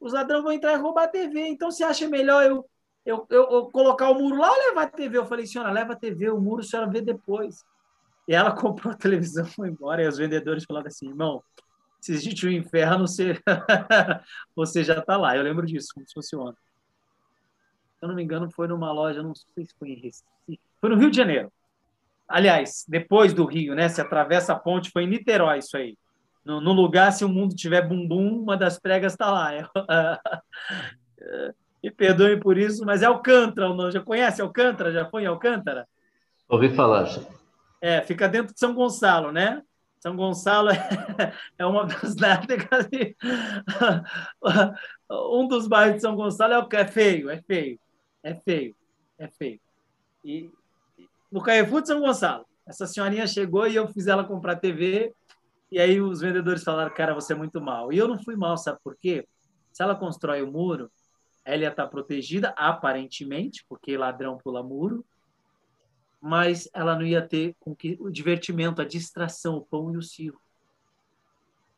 os ladrões vão entrar e roubar a TV. Então, você acha melhor eu, eu, eu, eu colocar o muro lá ou levar a TV? Eu falei, senhora, leva a TV, o muro a senhora vê depois. E ela comprou a televisão foi embora. E os vendedores falaram assim: irmão, se existe um inferno, você, você já está lá. Eu lembro disso, como se fosse ontem. Se eu não me engano, foi numa loja, não sei se foi em Recife. Foi no Rio de Janeiro. aliás, depois do Rio, né? Se atravessa a ponte, foi em Niterói isso aí. No, no lugar, se o mundo tiver bumbum, uma das pregas está lá. Me perdoe por isso, mas é Alcântara, não? Já conhece Alcântara? Já foi em Alcântara? Ouvi falar. É, fica dentro de São Gonçalo, né? São Gonçalo é uma das nádegas. Um dos bairros de São Gonçalo é, o, é feio, é feio, é feio, é feio. E no Carrefour de São Gonçalo, essa senhorinha chegou e eu fiz ela comprar TV. E aí os vendedores falaram, cara, você é muito mal. E eu não fui mal, sabe por quê? Se ela constrói o muro, ela ia estar protegida, aparentemente, porque ladrão pula muro, mas ela não ia ter com que, o divertimento, a distração, o pão e o circo.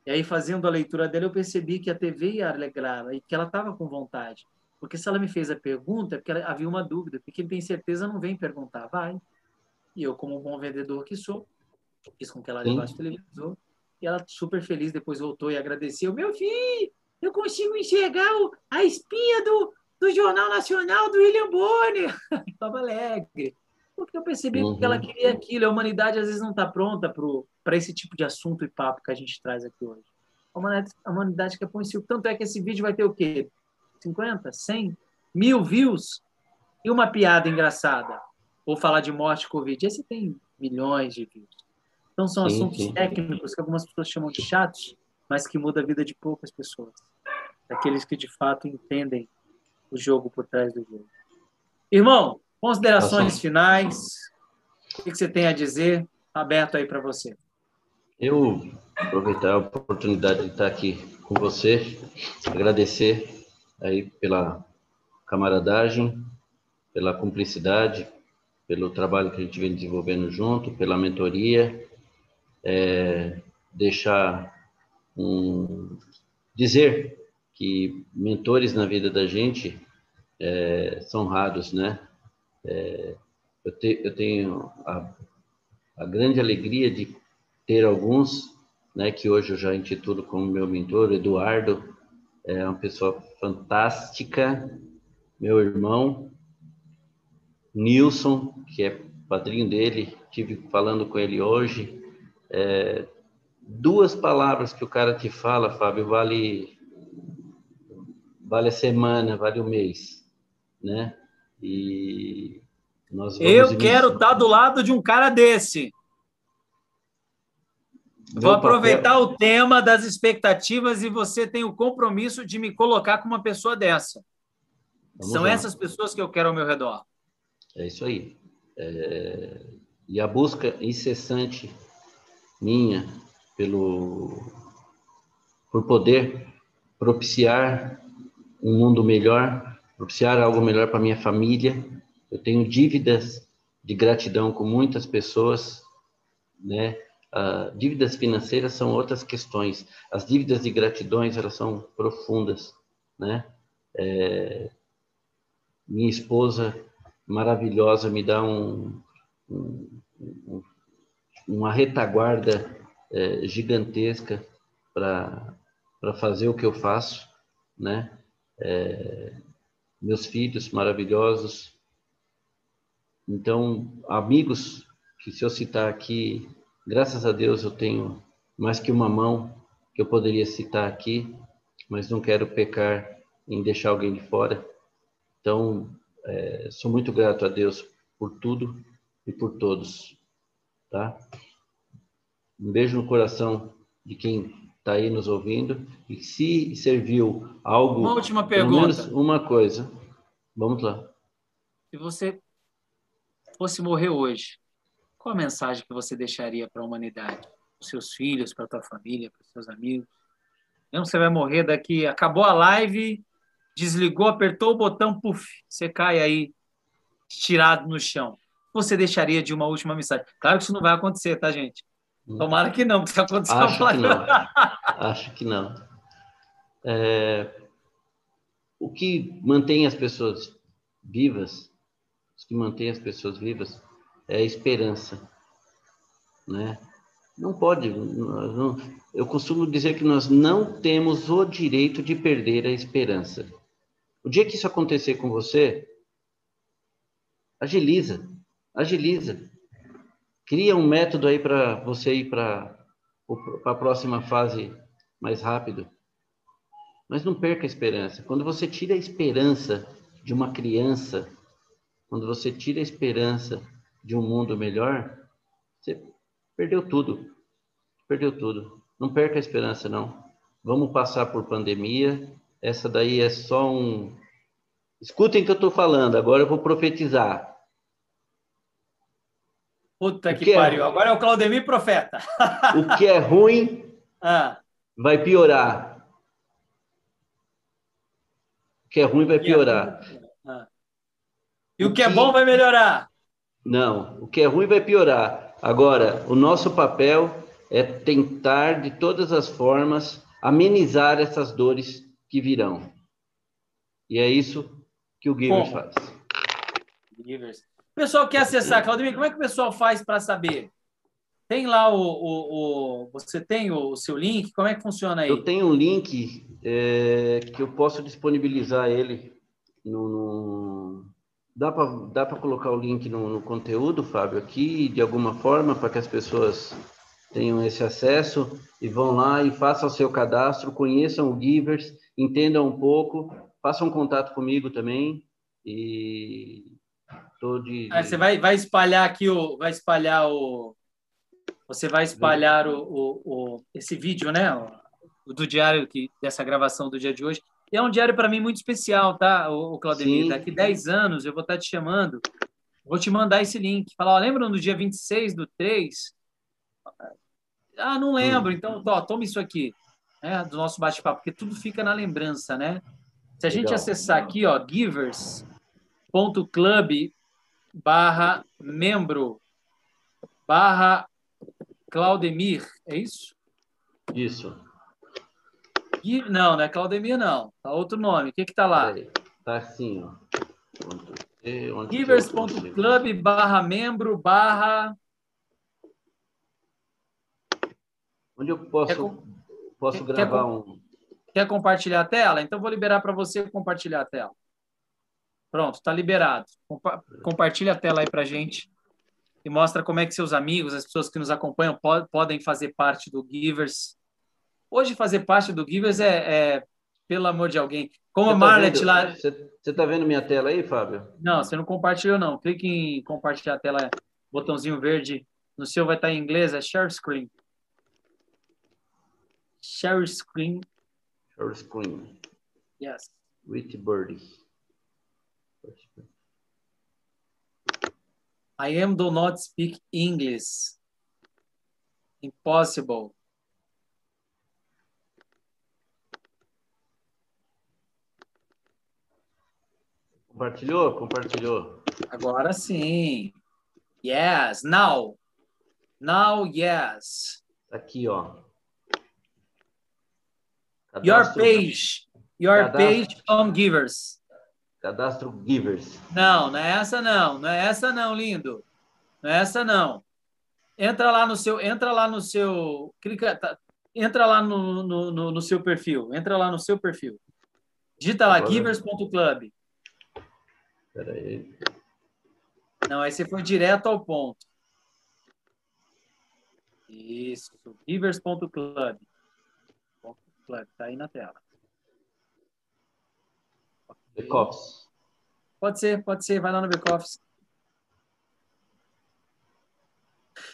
E aí, fazendo a leitura dela, eu percebi que a TV ia alegrá-la e que ela estava com vontade. Porque se ela me fez a pergunta, é porque havia uma dúvida. Porque quem tem certeza não vem perguntar, vai. E eu, como bom vendedor que sou, fiz com que ela levasse o televisor. E ela, super feliz, depois voltou e agradeceu. Meu filho, eu consigo enxergar a espinha do, do Jornal Nacional do William Bonner. Estava alegre porque eu percebi uhum. que ela queria aquilo. A humanidade às vezes não está pronta para esse tipo de assunto e papo que a gente traz aqui hoje. A humanidade, a humanidade quer pôr em si. Tanto é que esse vídeo vai ter o quê? 50, 100, mil views e uma piada engraçada. Ou falar de morte Covid. Esse tem milhões de views. Então são sim, assuntos sim. técnicos que algumas pessoas chamam de chatos, mas que muda a vida de poucas pessoas. Daqueles que de fato entendem o jogo por trás do jogo. Irmão, Considerações finais. O que você tem a dizer? Aberto aí para você. Eu aproveitar a oportunidade de estar aqui com você, agradecer aí pela camaradagem, pela cumplicidade, pelo trabalho que a gente vem desenvolvendo junto, pela mentoria, é, deixar um dizer que mentores na vida da gente é, são raros, né? É, eu, te, eu, tenho a, a, grande alegria de ter alguns, né, que hoje eu já intitulo como meu mentor, Eduardo, é uma pessoa fantástica, meu irmão, Nilson, que é padrinho dele, tive falando com ele hoje, é, duas palavras que o cara te fala, Fábio, vale vale a semana, vale o mês, né? E nós Eu quero estar tá do lado de um cara desse. Vou aproveitar papel. o tema das expectativas e você tem o compromisso de me colocar com uma pessoa dessa. Vamos São lá. essas pessoas que eu quero ao meu redor. É isso aí. É... E a busca incessante minha pelo por poder propiciar um mundo melhor propiciar algo melhor para minha família. Eu tenho dívidas de gratidão com muitas pessoas, né? Uh, dívidas financeiras são outras questões. As dívidas de gratidões elas são profundas, né? É, minha esposa maravilhosa me dá um, um, um uma retaguarda é, gigantesca para para fazer o que eu faço, né? É, meus filhos maravilhosos. Então, amigos que se eu citar aqui, graças a Deus eu tenho mais que uma mão que eu poderia citar aqui, mas não quero pecar em deixar alguém de fora. Então, é, sou muito grato a Deus por tudo e por todos, tá? Um beijo no coração de quem está aí nos ouvindo. E se serviu algo. Uma última pergunta. uma coisa. Vamos lá. Se você fosse morrer hoje, qual a mensagem que você deixaria para a humanidade? Para os seus filhos, para a tua família, para os seus amigos? Não, você vai morrer daqui. Acabou a live, desligou, apertou o botão, puf, você cai aí, tirado no chão. Você deixaria de uma última mensagem? Claro que isso não vai acontecer, tá, gente? Tomara que não, porque aconteceu Acho que não. Acho que não. É, o que mantém as pessoas vivas, o que mantém as pessoas vivas é a esperança, né? Não pode, não, eu costumo dizer que nós não temos o direito de perder a esperança. O dia que isso acontecer com você, agiliza, agiliza. Cria um método aí para você ir para a próxima fase mais rápido. Mas não perca a esperança. Quando você tira a esperança de uma criança, quando você tira a esperança de um mundo melhor, você perdeu tudo. Perdeu tudo. Não perca a esperança, não. Vamos passar por pandemia. Essa daí é só um. Escutem o que eu estou falando, agora eu vou profetizar. Puta que, que é pariu. É... Agora é o Claudemir Profeta. o que é ruim ah. vai piorar. O que é ruim vai piorar. Ah. E o, o que, que é bom vai melhorar. Não, o que é ruim vai piorar. Agora, o nosso papel é tentar, de todas as formas, amenizar essas dores que virão. E é isso que o Givers faz. Givers. Pessoal quer acessar, Claudemir, como é que o pessoal faz para saber? Tem lá o, o, o, Você tem o seu link? Como é que funciona aí? Eu tenho um link é, que eu posso disponibilizar ele no. no... Dá para dá colocar o link no, no, conteúdo, Fábio, aqui, de alguma forma, para que as pessoas tenham esse acesso e vão lá e façam o seu cadastro, conheçam o Givers, entendam um pouco, façam contato comigo também e Tô de, Aí você vai, vai espalhar aqui o. Vai espalhar o. Você vai espalhar o, o, o esse vídeo, né? O, do diário que, dessa gravação do dia de hoje. E é um diário para mim muito especial, tá, o Claudemir? Sim. Daqui 10 anos eu vou estar te chamando. Vou te mandar esse link. Falar, ó, lembra no dia 26 do 3? Ah, não lembro. Hum. Então, ó, toma isso aqui. Né, do nosso bate-papo, porque tudo fica na lembrança, né? Se a gente Legal. acessar aqui, ó, givers.club barra membro barra Claudemir, é isso? Isso. Não, não é Claudemir, não. Tá outro nome. O que que tá lá? Tá assim, ó. Givers.club barra membro barra... Onde eu posso, quer, posso quer, gravar quer, um... Quer compartilhar a tela? Então, vou liberar para você compartilhar a tela. Pronto, está liberado. Compa compartilha a tela aí para gente e mostra como é que seus amigos, as pessoas que nos acompanham, po podem fazer parte do Givers. Hoje fazer parte do Givers é, é pelo amor de alguém. Como a tá Marlet lá. Você está vendo minha tela aí, Fábio? Não, você não compartilhou, não. Clique em compartilhar a tela, botãozinho verde. No seu vai estar em inglês, é Share Screen. Share Screen. Share Screen. Yes. With Birdie. I am do not speak English. Impossible. Compartilhou? Compartilhou. Agora sim. Yes, now. Now, yes. Aqui, ó. Cadastro, your page. Your cadastro. page on Givers. Cadastro Givers. Não, não é essa não, não é essa não, lindo. Não é essa não. Entra lá no seu, entra lá no seu, clica, tá, entra lá no, no, no, no, seu perfil, entra lá no seu perfil. Digita lá givers.club. Espera aí. Não, aí você foi direto ao ponto. Isso, givers.club. Club, tá aí na tela. Back-office. Pode ser, pode ser. Vai lá no back-office.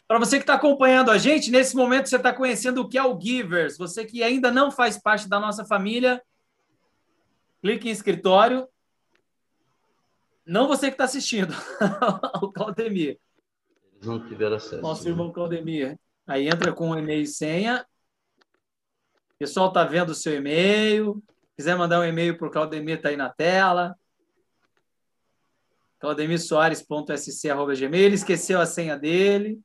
Para você que está acompanhando a gente, nesse momento você está conhecendo o que é o Givers. Você que ainda não faz parte da nossa família, clique em escritório. Não você que está assistindo, o Claudemir. Eles não tiveram acesso. Nosso irmão Claudemir. Aí entra com e-mail e senha. O pessoal está vendo o seu e-mail quiser mandar um e-mail para o Claudemir, está aí na tela. claudemirsoares.sc.gmail. Ele esqueceu a senha dele.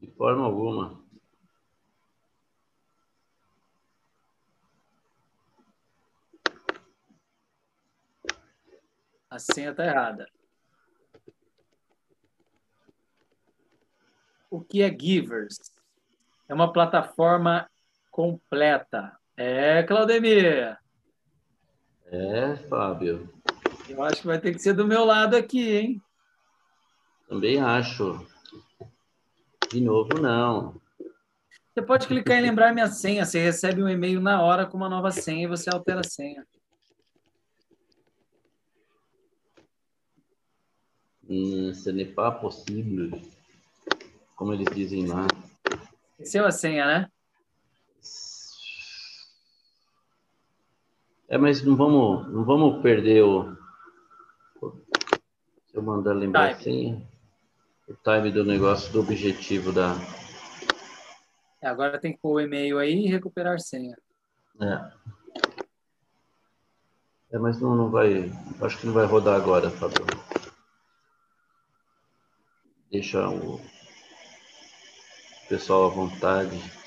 De forma alguma. A senha está errada. O que é Givers? É uma plataforma completa é, Claudemir. É, Fábio. Eu acho que vai ter que ser do meu lado aqui, hein? Também acho. De novo, não. Você pode clicar em lembrar minha senha. Você recebe um e-mail na hora com uma nova senha e você altera a senha. Hum, ce n'est pas possible. Como eles dizem lá. Esqueceu a senha, né? É, mas não vamos, não vamos perder o. Se eu mandar lembrar senha. O time do negócio, do objetivo da. É, agora tem que pôr o e-mail aí e recuperar senha. É. É, mas não, não vai. Acho que não vai rodar agora, Fábio. Deixa o pessoal à vontade.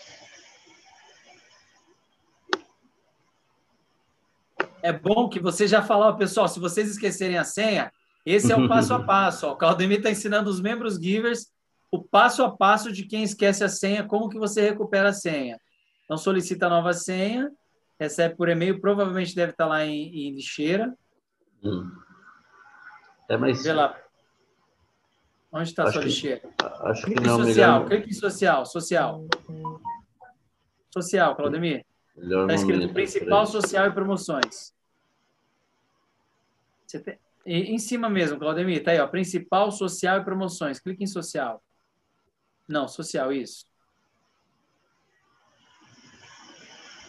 É bom que você já falou, pessoal, se vocês esquecerem a senha, esse é o passo a passo. Ó. O Claudemir está ensinando os membros givers o passo a passo de quem esquece a senha, como que você recupera a senha. Então, solicita a nova senha, recebe por e-mail, provavelmente deve estar lá em, em lixeira. Hum. É, mas... Vê lá. Onde está a sua que, lixeira? Acho Clique que não, social, clique em social, social. Social, Claudemir. Está escrito principal, social e promoções. Você tem... Em cima mesmo, Claudemir, tá aí, ó. Principal, social e promoções. Clique em social. Não, social, isso.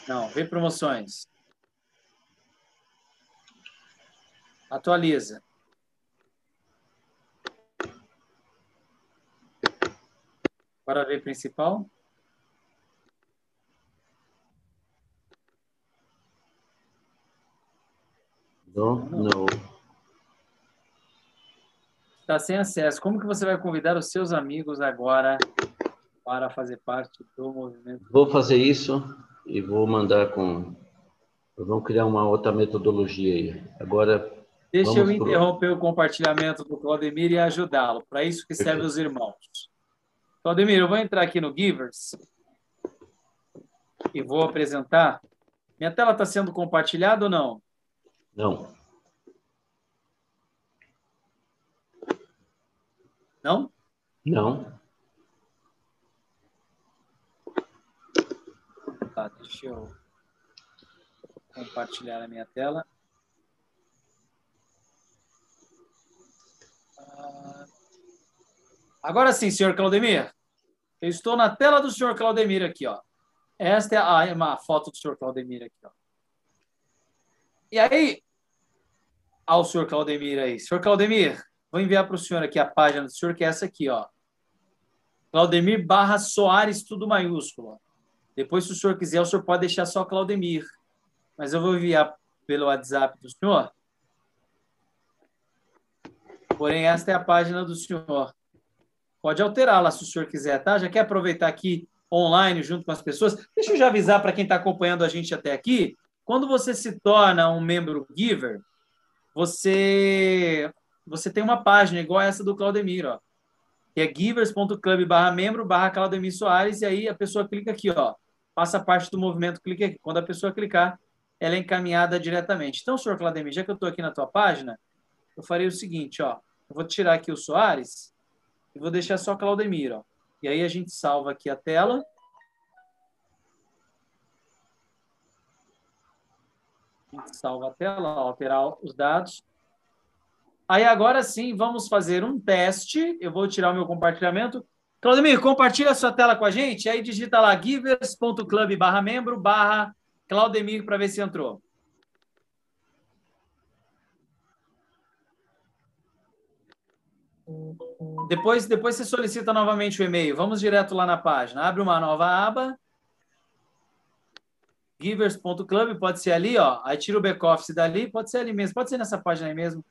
Não, vê promoções. Atualiza. Agora vê principal. Don't know. Está sem acesso. Como que você vai convidar os seus amigos agora para fazer parte do movimento? Vou fazer isso e vou mandar com. Vamos criar uma outra metodologia aí. Agora. Deixa eu interromper pro... o compartilhamento do Claudemir e ajudá-lo. Para isso que servem os irmãos. Claudemir, eu vou entrar aqui no Givers e vou apresentar. Minha tela está sendo compartilhada ou não? Não. Não? Não. Tá, deixa eu compartilhar a minha tela. Ah, agora sim, senhor Claudemir. Eu estou na tela do senhor Claudemir aqui, ó. Esta é a, uma foto do senhor Claudemir aqui, ó. E aí, ao senhor Claudemir aí. Senhor Claudemir, vou enviar para o senhor aqui a página do senhor, que é essa aqui, ó. Claudemir barra Soares, tudo maiúsculo. Depois, se o senhor quiser, o senhor pode deixar só Claudemir. Mas eu vou enviar pelo WhatsApp do senhor. Porém, esta é a página do senhor. Pode alterá-la se o senhor quiser, tá? Já quer aproveitar aqui online junto com as pessoas? Deixa eu já avisar para quem está acompanhando a gente até aqui quando você se torna um membro giver, você você tem uma página igual essa do Claudemir, ó, que é givers.club barra membro barra Claudemir Soares, e aí a pessoa clica aqui, ó, passa parte do movimento, clica aqui. Quando a pessoa clicar, ela é encaminhada diretamente. Então, senhor Claudemir, já que eu estou aqui na tua página, eu farei o seguinte, ó, eu vou tirar aqui o Soares e vou deixar só Claudemir, ó. E aí a gente salva aqui a tela salva a tela, alterar os dados. Aí agora sim, vamos fazer um teste. Eu vou tirar o meu compartilhamento. Claudemir, compartilha a sua tela com a gente. Aí digita lá givers.club barra membro barra Claudemir para ver se entrou. Depois, depois você solicita novamente o e-mail. Vamos direto lá na página. Abre uma nova aba givers.club, pode ser ali, ó. Aí tira o back-office dali, pode ser ali mesmo, pode ser nessa página aí mesmo.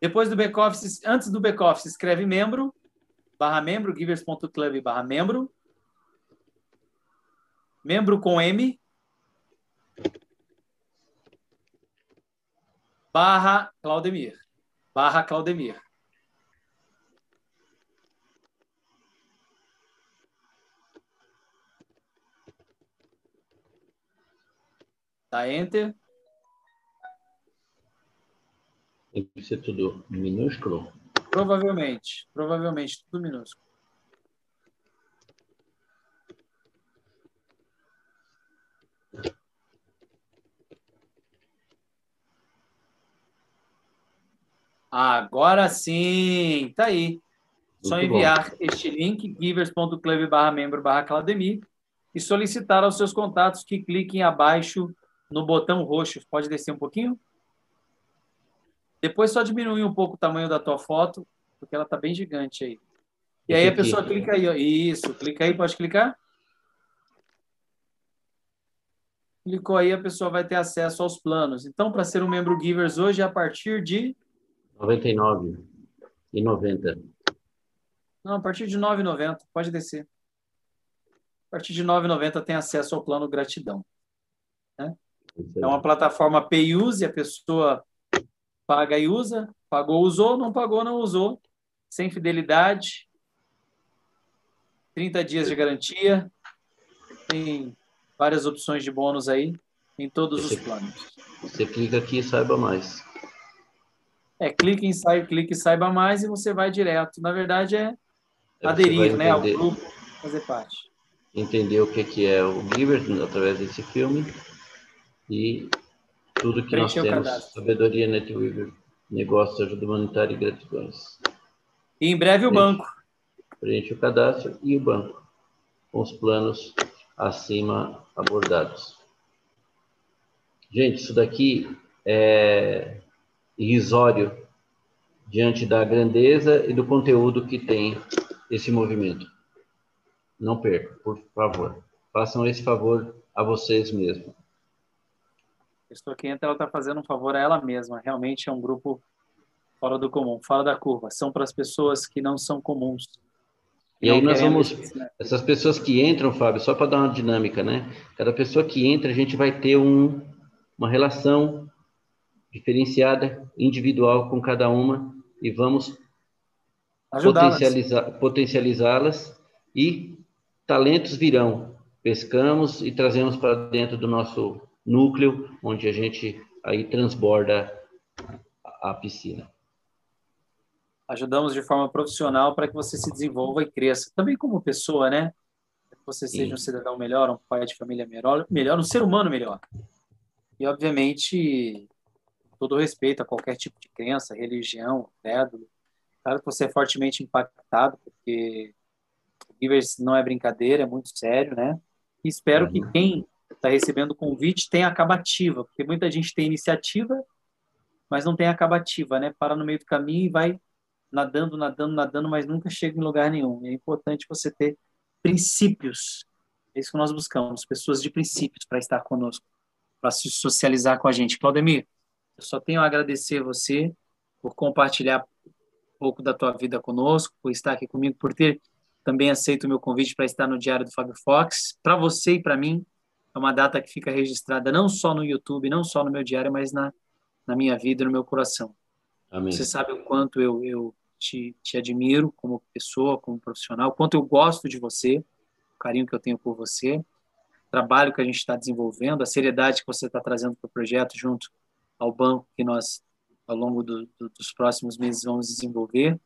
Depois do back-office, antes do back-office, escreve membro, barra membro, givers.club barra membro. Membro com M. Barra Claudemir. Barra Claudemir. Dá Enter. Tem que ser tudo minúsculo? Provavelmente, provavelmente, tudo minúsculo. Agora sim, tá aí. Muito Só enviar bom. este link, givers.club membro e solicitar aos seus contatos que cliquem abaixo no botão roxo. Pode descer um pouquinho? Depois só diminuir um pouco o tamanho da tua foto, porque ela tá bem gigante aí. E aí a pessoa clica aí, ó. Isso, clica aí, pode clicar? Clicou aí, a pessoa vai ter acesso aos planos. Então, para ser um membro Givers hoje, é a partir de 99 e 90. Não, a partir de 9,90, pode descer. A partir de 9,90 tem acesso ao plano gratidão. Né? É uma plataforma pay use, a pessoa paga e usa, pagou, usou, não pagou, não usou, sem fidelidade, 30 dias de garantia, tem várias opções de bônus aí em todos você, os planos. Você clica aqui e saiba mais. É, clique em sai, clique e saiba mais e você vai direto. Na verdade, é aderir né, ao grupo, fazer parte. Entender o que, que é o Giver através desse filme e tudo que nós temos, sabedoria NetWeaver, negócio, ajuda humanitária e gratidões. E em breve o banco. Preenche o cadastro e o banco, com os planos acima abordados. Gente, isso daqui é irrisório diante da grandeza e do conteúdo que tem esse movimento. Não percam, por favor. Façam esse favor a vocês mesmos. Pessoa que entra, ela está fazendo um favor a ela mesma. Realmente é um grupo fora do comum, fora da curva. São para as pessoas que não são comuns. E aí nós vamos, essas pessoas que entram, Fábio, só para dar uma dinâmica, né? Cada pessoa que entra, a gente vai ter um, uma relação diferenciada, individual com cada uma e vamos potencializá-las potencializá e talentos virão. Pescamos e trazemos para dentro do nosso núcleo, onde a gente aí transborda a piscina. Ajudamos de forma profissional para que você se desenvolva e cresça. Também como pessoa, né? Que você seja Sim. um cidadão melhor, um pai de família melhor, melhor, um ser humano melhor. E, obviamente, todo respeito a qualquer tipo de crença, religião, credo. Claro que você é fortemente impactado, porque o Givers não é brincadeira, é muito sério, né? E espero uhum. que quem está recebendo convite tenha acabativa, porque muita gente tem iniciativa, mas não tem acabativa, né? Para no meio do caminho e vai nadando, nadando, nadando, mas nunca chega em lugar nenhum. É importante você ter princípios. É isso que nós buscamos, pessoas de princípios para estar conosco, para se socializar com a gente. Claudemir, eu só tenho a agradecer você por compartilhar um pouco da tua vida conosco, por estar aqui comigo, por ter também aceito o meu convite para estar no Diário do Fábio Fox. Para você e para mim, é uma data que fica registrada não só no YouTube, não só no meu diário, mas na, na minha vida, no meu coração. Amém. Você sabe o quanto eu, eu te, te admiro como pessoa, como profissional, o quanto eu gosto de você, o carinho que eu tenho por você, o trabalho que a gente está desenvolvendo, a seriedade que você está trazendo para o projeto junto ao banco que nós, ao longo do, do, dos próximos meses, vamos desenvolver.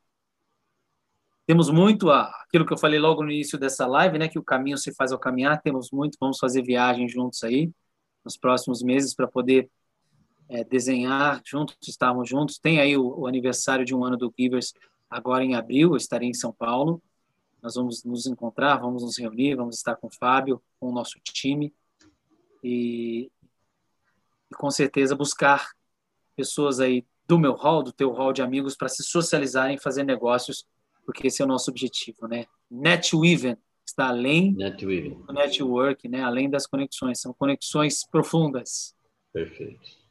Temos muito a, aquilo que eu falei logo no início dessa live, né, que o caminho se faz ao caminhar. Temos muito, vamos fazer viagens juntos aí nos próximos meses para poder é, desenhar juntos, estarmos juntos. Tem aí o, o, aniversário de um ano do Givers agora em abril, eu estarei em São Paulo. Nós vamos nos encontrar, vamos nos reunir, vamos estar com o Fábio, com o nosso time. E, e com certeza buscar pessoas aí do meu hall, do teu hall de amigos, para se socializarem fazer negócios, porque esse é o nosso objetivo, né? Netweaving está além Netweaving. do network, né? Além das conexões, são conexões profundas. Perfeito.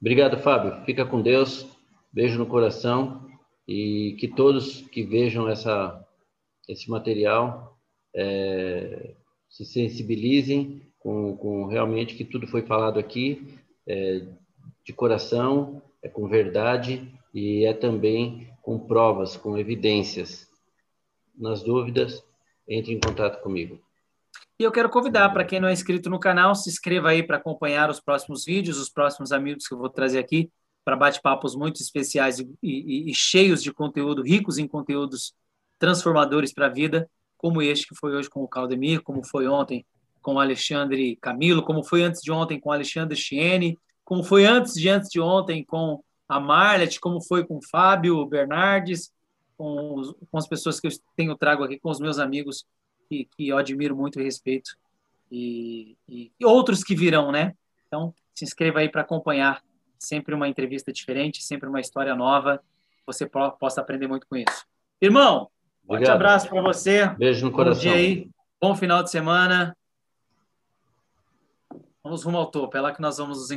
Obrigado, Fábio. Fica com Deus. Beijo no coração e que todos que vejam essa esse material é, se sensibilizem com, com realmente que tudo foi falado aqui é, de coração, é com verdade e é também com provas, com evidências. Nas dúvidas, entre em contato comigo. E eu quero convidar para quem não é inscrito no canal, se inscreva aí para acompanhar os próximos vídeos, os próximos amigos que eu vou trazer aqui para bate-papos muito especiais e, e, e, cheios de conteúdo, ricos em conteúdos transformadores para a vida, como este que foi hoje com o Caldemir, como foi ontem com o Alexandre Camilo, como foi antes de ontem com o Alexandre Chiene, como foi antes de antes de ontem com a Marlet, como foi com o Fábio Bernardes, com, os, com as pessoas que eu tenho trago aqui, com os meus amigos, que, que eu admiro muito e respeito, e, e, e outros que virão, né? Então, se inscreva aí para acompanhar sempre uma entrevista diferente, sempre uma história nova, você possa aprender muito com isso. Irmão, um forte abraço para você. Beijo no coração. Bom dia aí, bom final de semana. Vamos rumo ao topo, é lá que nós vamos nos